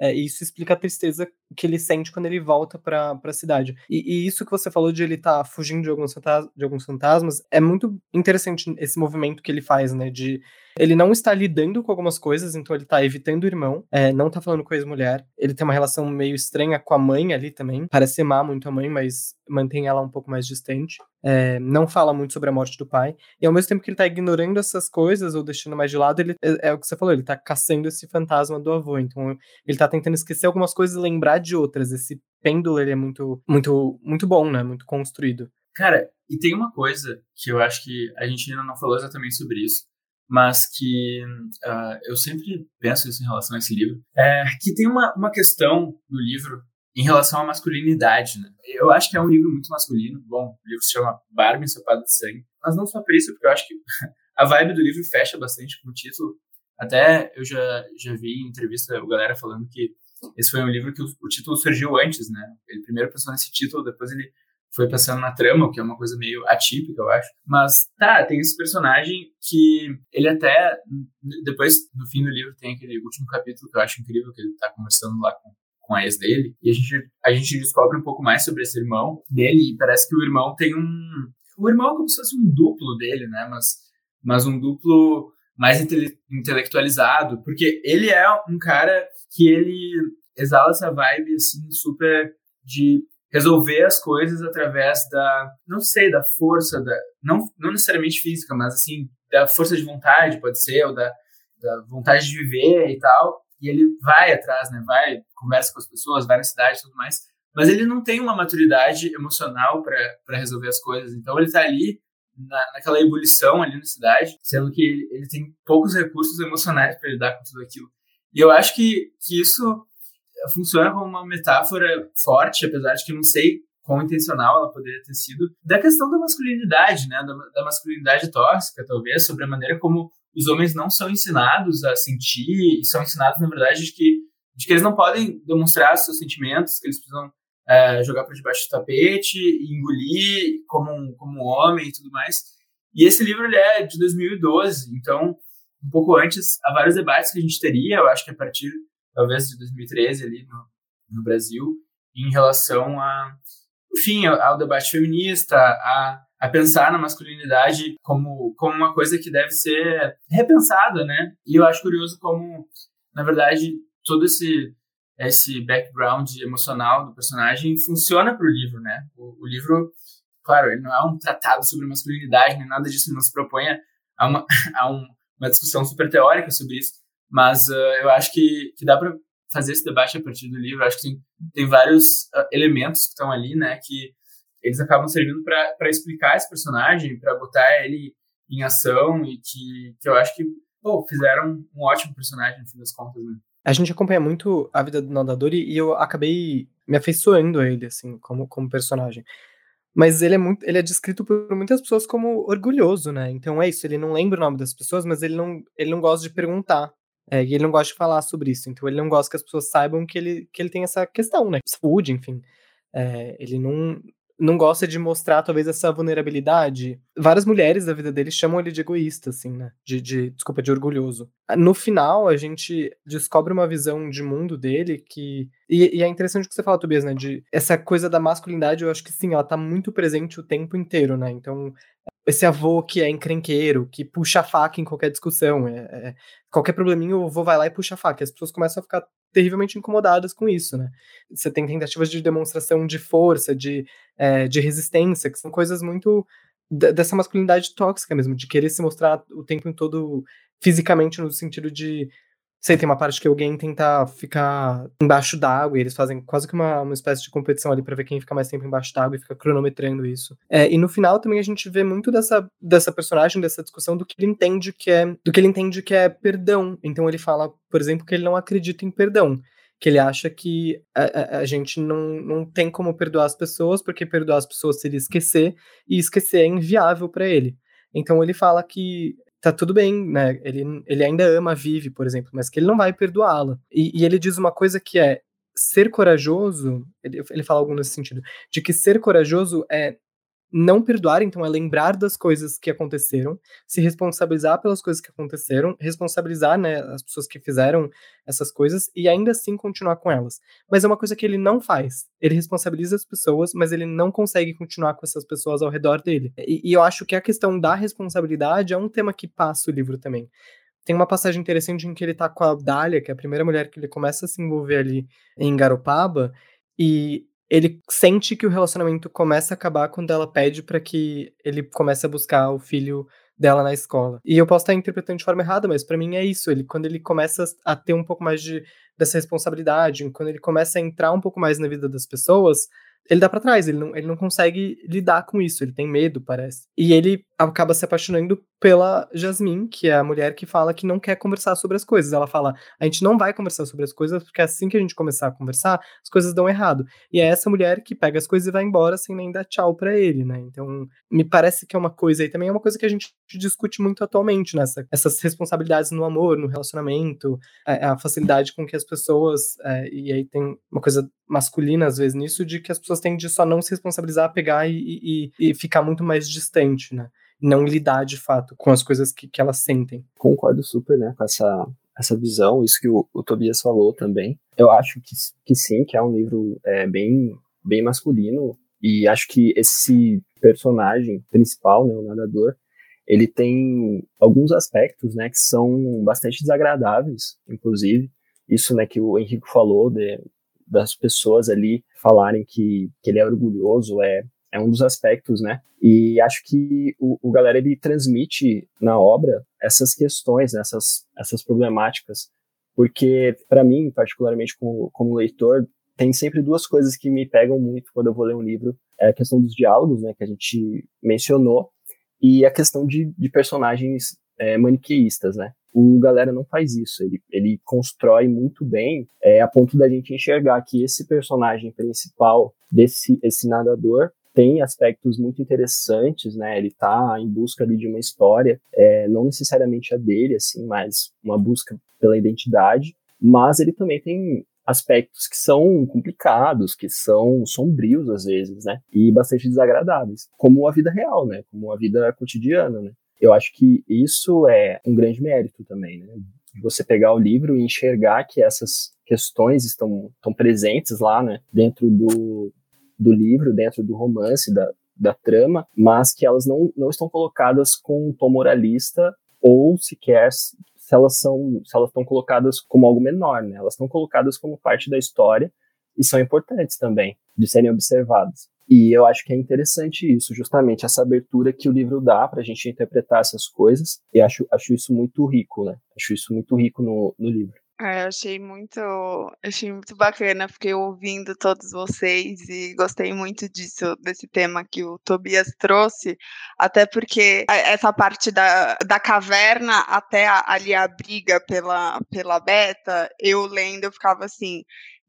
É, isso explica a tristeza que ele sente quando ele volta para a cidade. E, e, isso que você falou de ele estar tá fugindo de alguns, de alguns fantasmas é muito interessante esse movimento que ele faz, né? De ele não está lidando com algumas coisas, então ele está evitando o irmão, é, não está falando com a ex-mulher. Ele tem uma relação meio estranha com a mãe ali também. Parece amar muito a mãe, mas mantém ela um pouco mais distante. É, não fala muito sobre a morte do pai. E ao mesmo tempo que ele tá ignorando essas coisas ou deixando mais de lado, ele é, é, o que você falou, ele tá caçando esse fantasma do avô. Então ele tá tentando esquecer algumas coisas e lembrar de outras. Esse pêndulo ele é muito, muito, muito bom, né? Muito construído. Cara, e tem uma coisa que eu acho que a gente ainda não falou exatamente sobre isso, mas que uh, eu sempre penso isso em relação a esse livro, é que tem uma, uma questão no livro em relação à masculinidade, né? Eu acho que é um livro muito masculino. Bom, o livro se chama Barbie Ensopada de Sangue, mas não só por isso, porque eu acho que a vibe do livro fecha bastante com o título. Até eu já, já vi em entrevista a galera falando que esse foi um livro que o, o título surgiu antes, né? Ele primeiro pensou nesse título, depois ele foi pensando na trama, que é uma coisa meio atípica, eu acho. Mas, tá, tem esse personagem que ele até, depois, no fim do livro, tem aquele último capítulo que eu acho incrível, que ele tá conversando lá com, com a ex dele, e a gente, a gente descobre um pouco mais sobre esse irmão dele, e parece que o irmão tem um... O irmão é como se fosse um duplo dele, né? Mas, mas um duplo mais intele intelectualizado, porque ele é um cara que ele exala essa vibe, assim, super de resolver as coisas através da, não sei, da força, da, não, não necessariamente física, mas assim, da força de vontade, pode ser, ou da, da vontade de viver e tal. E ele vai atrás, né? Vai, conversa com as pessoas, vai na cidade e tudo mais. Mas ele não tem uma maturidade emocional para resolver as coisas. Então ele tá ali na, naquela ebulição ali na cidade, sendo que ele, ele tem poucos recursos emocionais para lidar com tudo aquilo. E eu acho que, que isso funciona como uma metáfora forte, apesar de que eu não sei quão intencional ela poderia ter sido, da questão da masculinidade, né? Da, da, masculinidade tóxica, talvez, sobre a maneira como os homens não são ensinados a sentir, e são ensinados, na verdade, de que, de que eles não podem demonstrar seus sentimentos, que eles precisam é, jogar por debaixo do tapete, engolir como um, como um homem e tudo mais. E esse livro ele é de 2012, então, um pouco antes, há vários debates que a gente teria, eu acho que a partir talvez de 2013 ali no, no Brasil, em relação a, enfim, ao, debate feminista, a, a pensar na masculinidade como, como uma coisa que deve ser repensada, né? E eu acho curioso como, na verdade, todo esse esse background emocional do personagem funciona para o livro, né? O, o, livro, claro, ele não é um tratado sobre masculinidade nem nada disso, ele não se propõe a uma, a um, uma discussão super teórica sobre isso, mas uh, eu acho que, que dá para fazer esse debate a partir do livro. Eu acho que tem, tem vários uh, elementos que estão ali, né? Que eles acabam servindo para explicar esse personagem, para botar ele em ação e que, que eu acho que pô, fizeram um ótimo personagem no fim das contas, né? A gente acompanha muito a vida do nadador e, eu acabei me afeiçoando a ele, assim, como, como personagem. Mas ele é muito, ele é descrito por muitas pessoas como orgulhoso, né? Então é isso, ele não lembra o nome das pessoas, mas ele não, ele não gosta de perguntar. É, e ele não gosta de falar sobre isso. Então ele não gosta que as pessoas saibam que ele, que ele tem essa questão, né? Saúde, enfim. É, ele não, não gosta de mostrar, talvez, essa vulnerabilidade. Várias mulheres da vida dele chamam ele de egoísta, assim, né? De, de, desculpa, de orgulhoso. No final, a gente descobre uma visão de mundo dele que. E, e é interessante o que você fala, Tobias, né? De essa coisa da masculinidade, eu acho que sim, ela tá muito presente o tempo inteiro, né? Então, esse avô que é encrenqueiro, que puxa a faca em qualquer discussão. É, é, qualquer probleminha, o avô vai lá e puxa a faca. As pessoas começam a ficar terrivelmente incomodadas com isso, né? Você tem tentativas de demonstração de força, de, é, de resistência, que são coisas muito dessa masculinidade tóxica mesmo, de querer se mostrar o tempo todo fisicamente no sentido de sei, tem uma parte que alguém tenta ficar embaixo d'água e eles fazem quase que uma, uma espécie de competição ali para ver quem fica mais tempo embaixo d'água e fica cronometrando isso. É, e no final também a gente vê muito dessa, dessa personagem, dessa discussão do que ele entende que é do que ele entende que é perdão. Então ele fala, por exemplo, que ele não acredita em perdão. Que ele acha que a, a, a gente não, não tem como perdoar as pessoas, porque perdoar as pessoas seria esquecer, e esquecer é inviável para ele. Então ele fala que tá tudo bem, né? Ele, ele ainda ama a Vivi, por exemplo, mas que ele não vai perdoá-la. E, e, ele diz uma coisa que é ser corajoso, ele, ele fala algo nesse sentido, de que ser corajoso é não perdoar, então, é lembrar das coisas que aconteceram, se responsabilizar pelas coisas que aconteceram, responsabilizar, né, as pessoas que fizeram essas coisas e ainda assim continuar com elas. Mas é uma coisa que ele não faz. Ele responsabiliza as pessoas, mas ele não consegue continuar com essas pessoas ao redor dele. E, e eu acho que a questão da responsabilidade é um tema que passa o livro também. Tem uma passagem interessante em que ele tá com a Dália, que é a primeira mulher que ele começa a se envolver ali em Garopaba, e ele sente que o relacionamento começa a acabar quando ela pede para que ele comece a buscar o filho dela na escola. E eu posso estar interpretando de forma errada, mas para mim é isso. Ele quando ele começa a ter um pouco mais de dessa responsabilidade, quando ele começa a entrar um pouco mais na vida das pessoas, ele dá para trás, ele não, ele não consegue lidar com isso, ele tem medo, parece. E ele acaba se apaixonando pela Jasmine, que é a mulher que fala que não quer conversar sobre as coisas. Ela fala: a gente não vai conversar sobre as coisas, porque assim que a gente começar a conversar, as coisas dão errado. E é essa mulher que pega as coisas e vai embora sem nem dar tchau para ele, né? Então, me parece que é uma coisa, e também é uma coisa que a gente discute muito atualmente, né? essas responsabilidades no amor, no relacionamento, a, a facilidade com que as pessoas, é, e aí tem uma coisa masculina às vezes nisso, de que as pessoas têm de só não se responsabilizar, pegar e, e, e ficar muito mais distante, né? Não lidar de fato com as coisas que, que elas sentem. Concordo super, né, com essa, essa visão, isso que o, o Tobias falou também. Eu acho que, que sim, que é um livro é, bem, bem masculino, e acho que esse personagem principal, né, o nadador, ele tem alguns aspectos, né, que são bastante desagradáveis, inclusive. Isso, né, que o Henrique falou de, das pessoas ali falarem que, que ele é orgulhoso, é é um dos aspectos, né? E acho que o, o galera ele transmite na obra essas questões, né? essas, essas problemáticas, porque para mim, particularmente como, como leitor, tem sempre duas coisas que me pegam muito quando eu vou ler um livro. É a questão dos diálogos, né, que a gente mencionou, e a questão de, de personagens é, maniqueístas, né? O Galera não faz isso, ele, ele constrói muito bem, é, a ponto da gente enxergar que esse personagem principal desse esse nadador tem aspectos muito interessantes, né? Ele tá em busca ali de uma história, é, não necessariamente a dele, assim, mas uma busca pela identidade. Mas ele também tem aspectos que são complicados, que são sombrios às vezes, né? E bastante desagradáveis, como a vida real, né? Como a vida cotidiana, né? Eu acho que isso é um grande mérito também, né? Você pegar o livro e enxergar que essas questões estão, estão presentes lá, né? Dentro do, do livro, dentro do romance, da, da trama, mas que elas não, não estão colocadas com um tom moralista ou sequer se elas são, se elas estão colocadas como algo menor, né? Elas estão colocadas como parte da história e são importantes também de serem observadas. E eu acho que é interessante isso, justamente essa abertura que o livro dá para a gente interpretar essas coisas. E acho, acho isso muito rico, né? Acho isso muito rico no, no livro. É, eu achei muito, achei muito bacana, fiquei ouvindo todos vocês e gostei muito disso, desse tema que o Tobias trouxe, até porque essa parte da, da caverna até ali a briga pela, pela beta, eu lendo, eu ficava assim,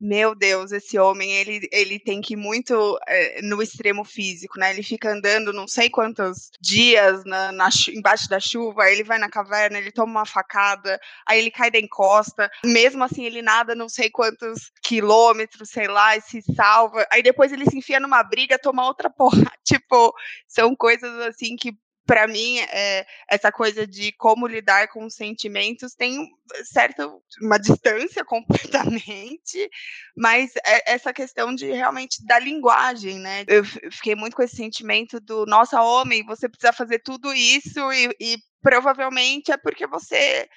meu Deus, esse homem, ele, ele tem que ir muito é, no extremo físico, né? Ele fica andando não sei quantos dias na, na, embaixo da chuva, ele vai na caverna, ele toma uma facada, aí ele cai da encosta, mesmo assim ele nada não sei quantos quilômetros, sei lá, e se salva, aí depois ele se enfia numa briga, toma outra porra. Tipo, são coisas assim que para mim, é, essa coisa de como lidar com os sentimentos tem certa uma distância completamente, mas é essa questão de realmente da linguagem, né? Eu fiquei muito com esse sentimento do nossa homem, você precisa fazer tudo isso e, e provavelmente é porque você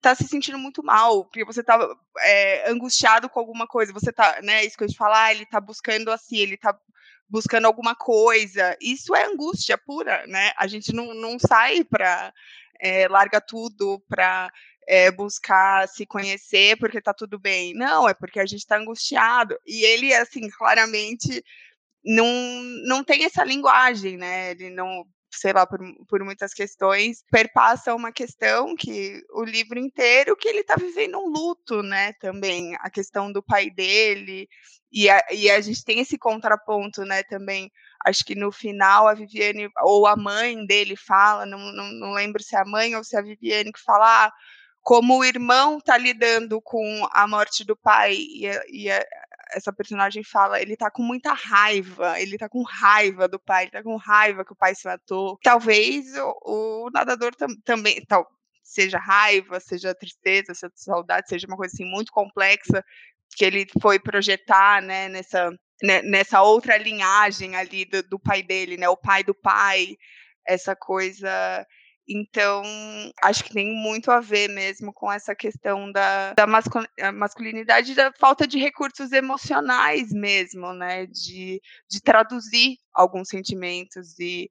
tá se sentindo muito mal, porque você tá é, angustiado com alguma coisa, você tá, né, isso que eu te falar, ele tá buscando assim, ele tá buscando alguma coisa. Isso é angústia pura, né? A gente não, não sai para é, eh, larga tudo para é, eh, buscar se conhecer porque tá tudo bem. Não, é porque a gente está angustiado. E ele, assim, claramente não, não tem essa linguagem, né? Ele não sei lá, por, por muitas questões, perpassa uma questão que o livro inteiro, que ele está vivendo um luto, né, também, a questão do pai dele, e a, e a gente tem esse contraponto, né, também, acho que no final a Viviane, ou a mãe dele fala, não, não, não lembro se é a mãe ou se é a Viviane que fala, ah, como o irmão está lidando com a morte do pai e, e essa personagem fala, ele tá com muita raiva, ele tá com raiva do pai, ele tá com raiva que o pai se matou. Talvez o, o nadador tam, também, tal, seja raiva, seja tristeza, seja saudade, seja uma coisa assim muito complexa que ele foi projetar, né, nessa né, nessa outra linhagem ali do, do pai dele, né, o pai do pai, essa coisa então, acho que tem muito a ver mesmo com essa questão da, da masculinidade, da falta de recursos emocionais mesmo, né? De, de traduzir alguns sentimentos. E,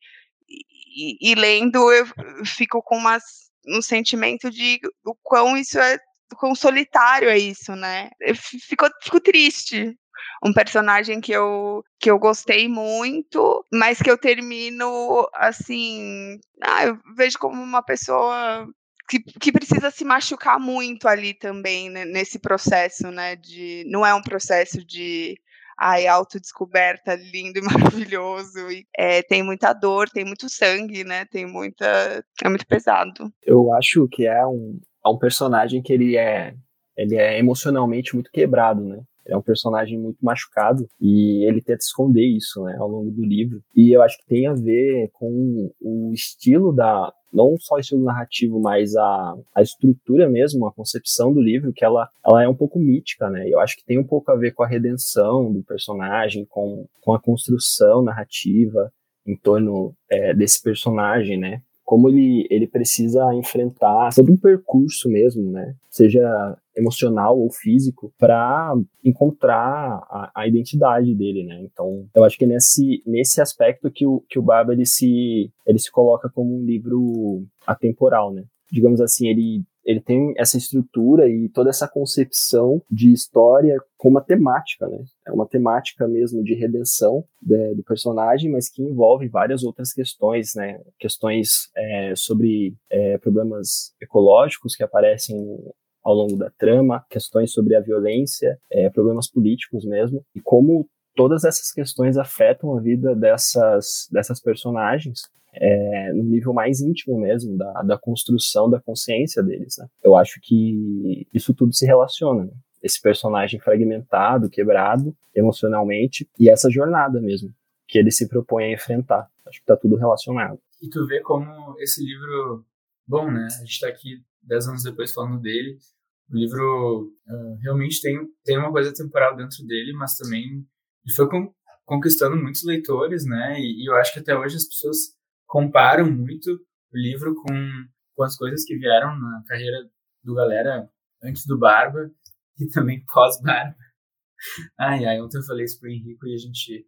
e, e lendo, eu fico com umas, um sentimento de o quão isso é quão solitário é isso, né? Eu fico, fico triste um personagem que eu, que eu gostei muito, mas que eu termino assim. Ah, eu vejo como uma pessoa que, que, precisa se machucar muito ali também, né, nesse processo, né? De, não é um processo de ai, autodescoberta lindo e maravilhoso. E, é, tem muita dor, tem muito sangue, né? Tem muita. É muito pesado. Eu acho que é um, é um personagem que ele é. Ele é emocionalmente muito quebrado, né? É um personagem muito machucado e ele tenta esconder isso, né, ao longo do livro. E eu acho que tem a ver com o estilo da não só o estilo narrativo, mas a, a estrutura mesmo, a concepção do livro, que ela, ela é um pouco mítica, né? Eu acho que tem um pouco a ver com a redenção do personagem, com, com a construção narrativa em torno é, desse personagem, né? Como ele, ele precisa enfrentar todo um percurso mesmo, né? Seja emocional ou físico, para encontrar a, a, identidade dele, né? Então, eu acho que nesse, nesse aspecto que o, que o Baba ele se, ele se coloca como um livro atemporal, né? Digamos assim, ele ele tem essa estrutura e toda essa concepção de história com uma temática, né? É uma temática mesmo de redenção de, do personagem, mas que envolve várias outras questões, né? Questões é, sobre é, problemas ecológicos que aparecem ao longo da trama, questões sobre a violência, é, problemas políticos mesmo, e como todas essas questões afetam a vida dessas, dessas personagens é, no nível mais íntimo mesmo, da, da construção da consciência deles. Né? Eu acho que isso tudo se relaciona. Né? Esse personagem fragmentado, quebrado emocionalmente, e essa jornada mesmo, que ele se propõe a enfrentar. Acho que está tudo relacionado. E tu vê como esse livro, bom, né? A gente está aqui dez anos depois falando dele. O livro uh, realmente tem, tem uma coisa temporal dentro dele, mas também ele foi com, conquistando muitos leitores, né? E, e, eu acho que até hoje as pessoas comparam muito o livro com, com as coisas que vieram na carreira do Galera antes do Barba e também pós-Barba. Ai, ai, ontem eu falei isso pro Henrico e a gente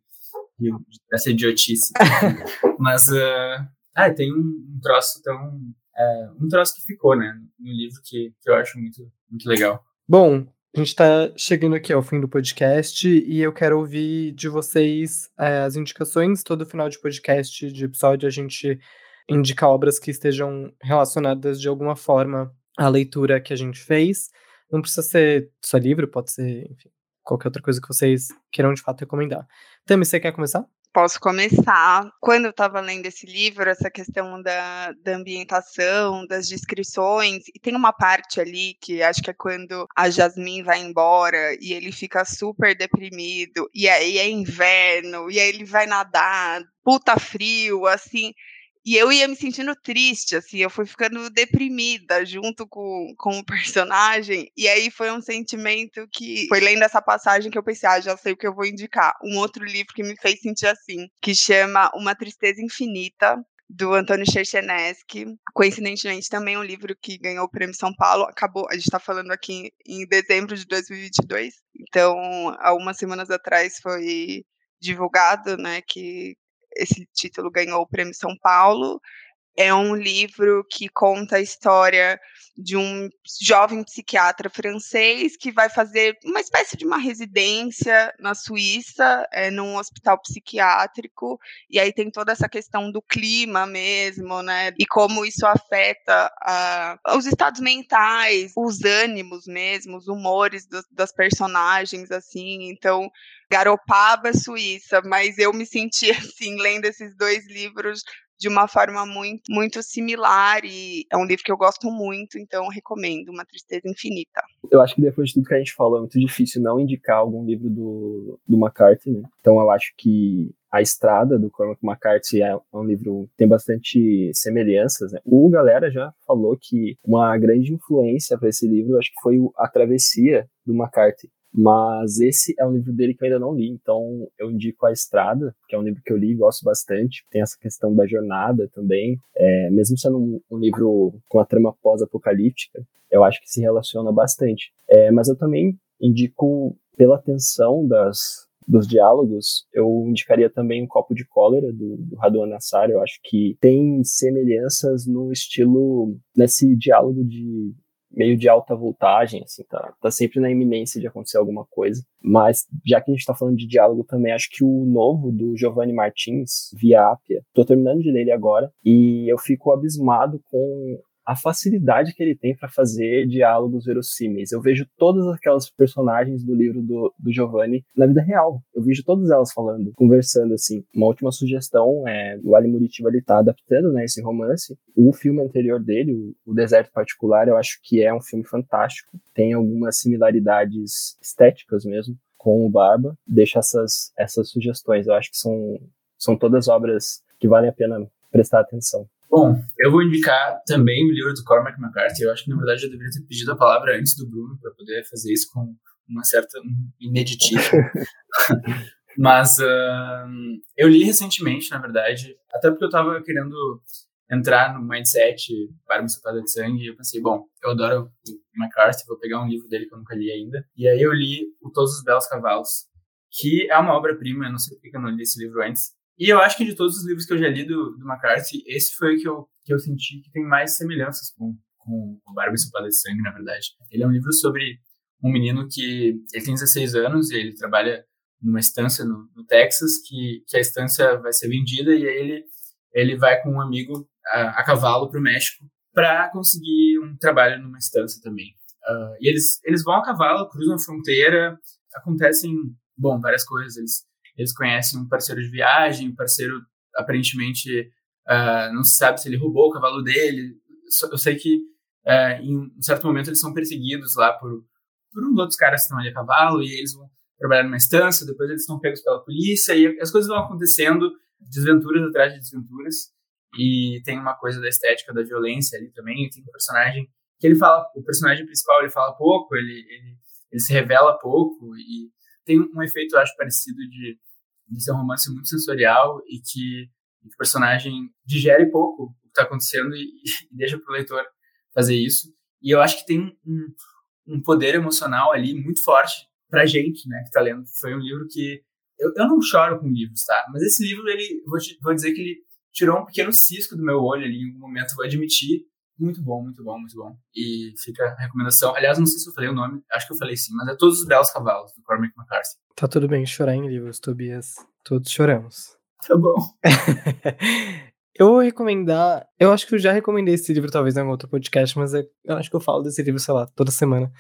riu dessa idiotice. Mas, uh, ah, tem um, um troço tão... Uh, um troço que ficou, né, no livro que, que eu acho muito, muito legal. Bom, a gente está chegando aqui ao fim do podcast e eu quero ouvir de vocês é, as indicações. Todo final de podcast, de episódio, a gente indica obras que estejam relacionadas de alguma forma à leitura que a gente fez. Não precisa ser só livro, pode ser, enfim, qualquer outra coisa que vocês queiram de fato recomendar. Tami, você quer começar? Posso começar. Quando eu estava lendo esse livro, essa questão da, da ambientação, das descrições, e tem uma parte ali que acho que é quando a Jasmine vai embora e ele fica super deprimido, e aí é inverno, e aí ele vai nadar, puta frio, assim. E eu ia me sentindo triste, assim, eu fui ficando deprimida junto com, com o personagem. E aí foi um sentimento que foi lendo essa passagem que eu pensei, ah, já sei o que eu vou indicar. Um outro livro que me fez sentir assim, que chama Uma Tristeza Infinita, do Antônio Cherchenesky. Coincidentemente, também um livro que ganhou o Prêmio São Paulo. Acabou, a gente está falando aqui em dezembro de 2022. Então, há umas semanas atrás foi divulgado, né, que esse título ganhou o Prêmio São Paulo. É um livro que conta a história de um jovem psiquiatra francês que vai fazer uma espécie de uma residência na Suíça, é, num hospital psiquiátrico, e aí tem toda essa questão do clima mesmo, né? E como isso afeta a, os estados mentais, os ânimos mesmo, os humores das personagens, assim. Então, Garopaba, Suíça, mas eu me senti assim, lendo esses dois livros de uma forma muito, muito similar e é um livro que eu gosto muito, então recomendo, Uma Tristeza Infinita. Eu acho que depois de tudo que a gente falou, é muito difícil não indicar algum livro do, do McCarthy, né? Então eu acho que a Estrada, do Cormac McCarthy, é um livro tem bastante semelhanças. Né? O Galera já falou que uma grande influência para esse livro, acho que foi A Travessia, do McCarthy. Mas esse é um livro dele que eu ainda não li, então eu indico A Estrada, que é um livro que eu li e gosto bastante. Tem essa questão da jornada também, é, mesmo sendo um, um, livro com a trama pós-apocalíptica, eu acho que se relaciona bastante. É, mas eu também indico, pela tensão das, dos diálogos, eu indicaria também um copo de cólera do, do Radwan Nassar. Eu acho que tem semelhanças no estilo, nesse diálogo de meio de alta voltagem, assim, tá, tá sempre na iminência de acontecer alguma coisa. Mas, já que a gente tá falando de diálogo também, acho que o novo do Giovanni Martins, Via Appia, tô terminando de ler ele agora, e eu fico abismado com a facilidade que ele tem para fazer diálogos verossímeis. Eu vejo todas aquelas personagens do livro do, do Giovanni na vida real. Eu vejo todas elas falando, conversando assim. Uma última sugestão é o Ali Muritiba ele tá adaptando, né, esse romance. O filme anterior dele, o, o Deserto Particular, eu acho que é um filme fantástico. Tem algumas similaridades estéticas mesmo com o Barba. Deixa essas essas sugestões. Eu acho que são são todas obras que valem a pena prestar atenção. Bom, eu vou indicar também o livro do Cormac McCarthy. Eu acho que, na verdade, eu deveria ter pedido a palavra antes do Bruno para poder fazer isso com uma certa ineditismo. Mas uh, eu li recentemente, na verdade, até porque eu estava querendo entrar no mindset para uma sopada de sangue e eu pensei, bom, eu adoro o McCarthy, vou pegar um livro dele que eu nunca li ainda. E aí eu li O Todos os Belos Cavalos, que é uma obra-prima, eu não sei porque eu não li esse livro antes, e eu acho que de todos os livros que eu já li do, do McCarthy, esse foi o que eu, que eu senti que tem mais semelhanças com, com o Barba e Sopada de Sangue, na verdade. Ele é um livro sobre um menino que ele tem 16 anos e ele trabalha numa estância no, no Texas, que, que a estância vai ser vendida e aí ele, ele vai com um amigo a, a cavalo para o México para conseguir um trabalho numa estância também. Uh, e eles, eles vão a cavalo, cruzam a fronteira, acontecem, bom, várias coisas. Eles eles conhecem um parceiro de viagem, um parceiro aparentemente uh, não se sabe se ele roubou o cavalo dele. Eu sei que uh, em um certo momento eles são perseguidos lá por, por uns outros caras que estão ali a cavalo e eles vão trabalhar numa estância, depois eles são pegos pela polícia e as coisas vão acontecendo, desventuras atrás de desventuras. E tem uma coisa da estética da violência ali também. Tem um personagem que ele fala, o personagem principal ele fala pouco, ele, ele, ele se revela pouco e tem um efeito, eu acho, parecido de de ser um romance muito sensorial e que, que o personagem digere pouco o que está acontecendo e, e deixa para o leitor fazer isso. E eu acho que tem um, um poder emocional ali muito forte pra gente, né, que tá lendo. Foi um livro que eu, eu não choro com livros, tá? Mas esse livro, ele, vou, vou dizer que ele tirou um pequeno cisco do meu olho ali em algum momento, vou admitir. Muito bom, muito bom, muito bom. E fica a recomendação. Aliás, não sei se eu falei o nome, acho que eu falei sim, mas é Todos os Belos Cavalos, do Cormac McCarthy. Tá tudo bem chorar em livros, Tobias. Todos choramos. Tá bom. eu vou recomendar. Eu acho que eu já recomendei esse livro, talvez, em algum outro podcast, mas é, eu acho que eu falo desse livro, sei lá, toda semana.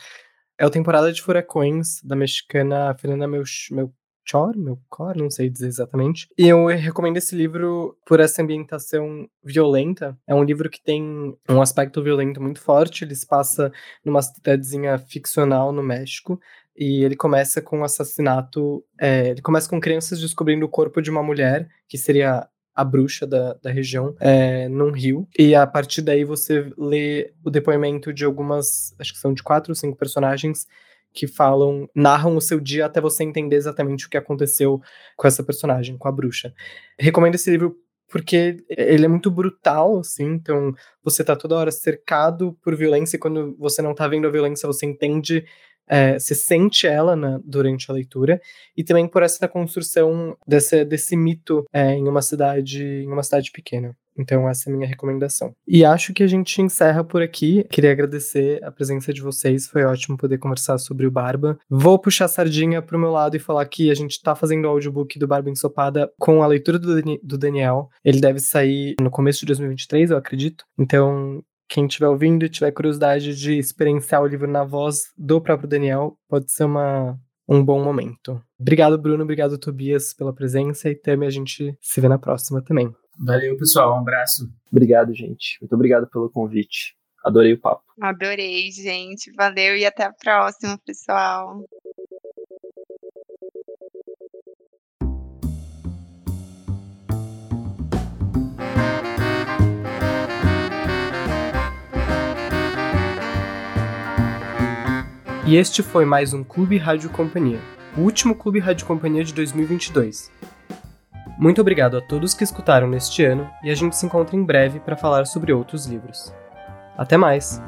É o Temporada de Furacões, da mexicana Fernanda Melchor, Chor, meu cor, não sei dizer exatamente. E eu recomendo esse livro por essa ambientação violenta. É um livro que tem um aspecto violento muito forte. Ele se passa numa cidadezinha ficcional no México. E ele começa com um assassinato. É, ele começa com crianças descobrindo o corpo de uma mulher, que seria a bruxa da, da região, é, num rio. E a partir daí você lê o depoimento de algumas, acho que são de quatro ou cinco personagens que falam, narram o seu dia até você entender exatamente o que aconteceu com essa personagem, com a bruxa. Recomendo esse livro porque ele é muito brutal, assim, então você tá toda hora cercado por violência e quando você não tá vendo a violência, você entende, é, você sente ela na, durante a leitura, e também por essa construção desse, desse mito é, em uma cidade, em uma cidade pequena. Então, essa é a minha recomendação. E acho que a gente encerra por aqui. Queria agradecer a presença de vocês. Foi ótimo poder conversar sobre o Barba. Vou puxar a sardinha pro meu lado e falar que a gente tá fazendo o audiobook do Barba Ensopada com a leitura do, Daniel. Ele deve sair no começo de 2023, eu acredito. Então, quem estiver ouvindo e tiver curiosidade de experienciar o livro na voz do próprio Daniel, pode ser uma, um bom momento. Obrigado, Bruno. Obrigado, Tobias, pela presença. E também a gente se vê na próxima também. Valeu, pessoal. Um abraço. Obrigado, gente. Muito obrigado pelo convite. Adorei o papo. Adorei, gente. Valeu e até a próxima, pessoal. E este foi mais um Clube Rádio Companhia, o último Clube Rádio Companhia de 2022. Muito obrigado a todos que escutaram neste ano e a gente se encontra em breve para falar sobre outros livros. Até mais!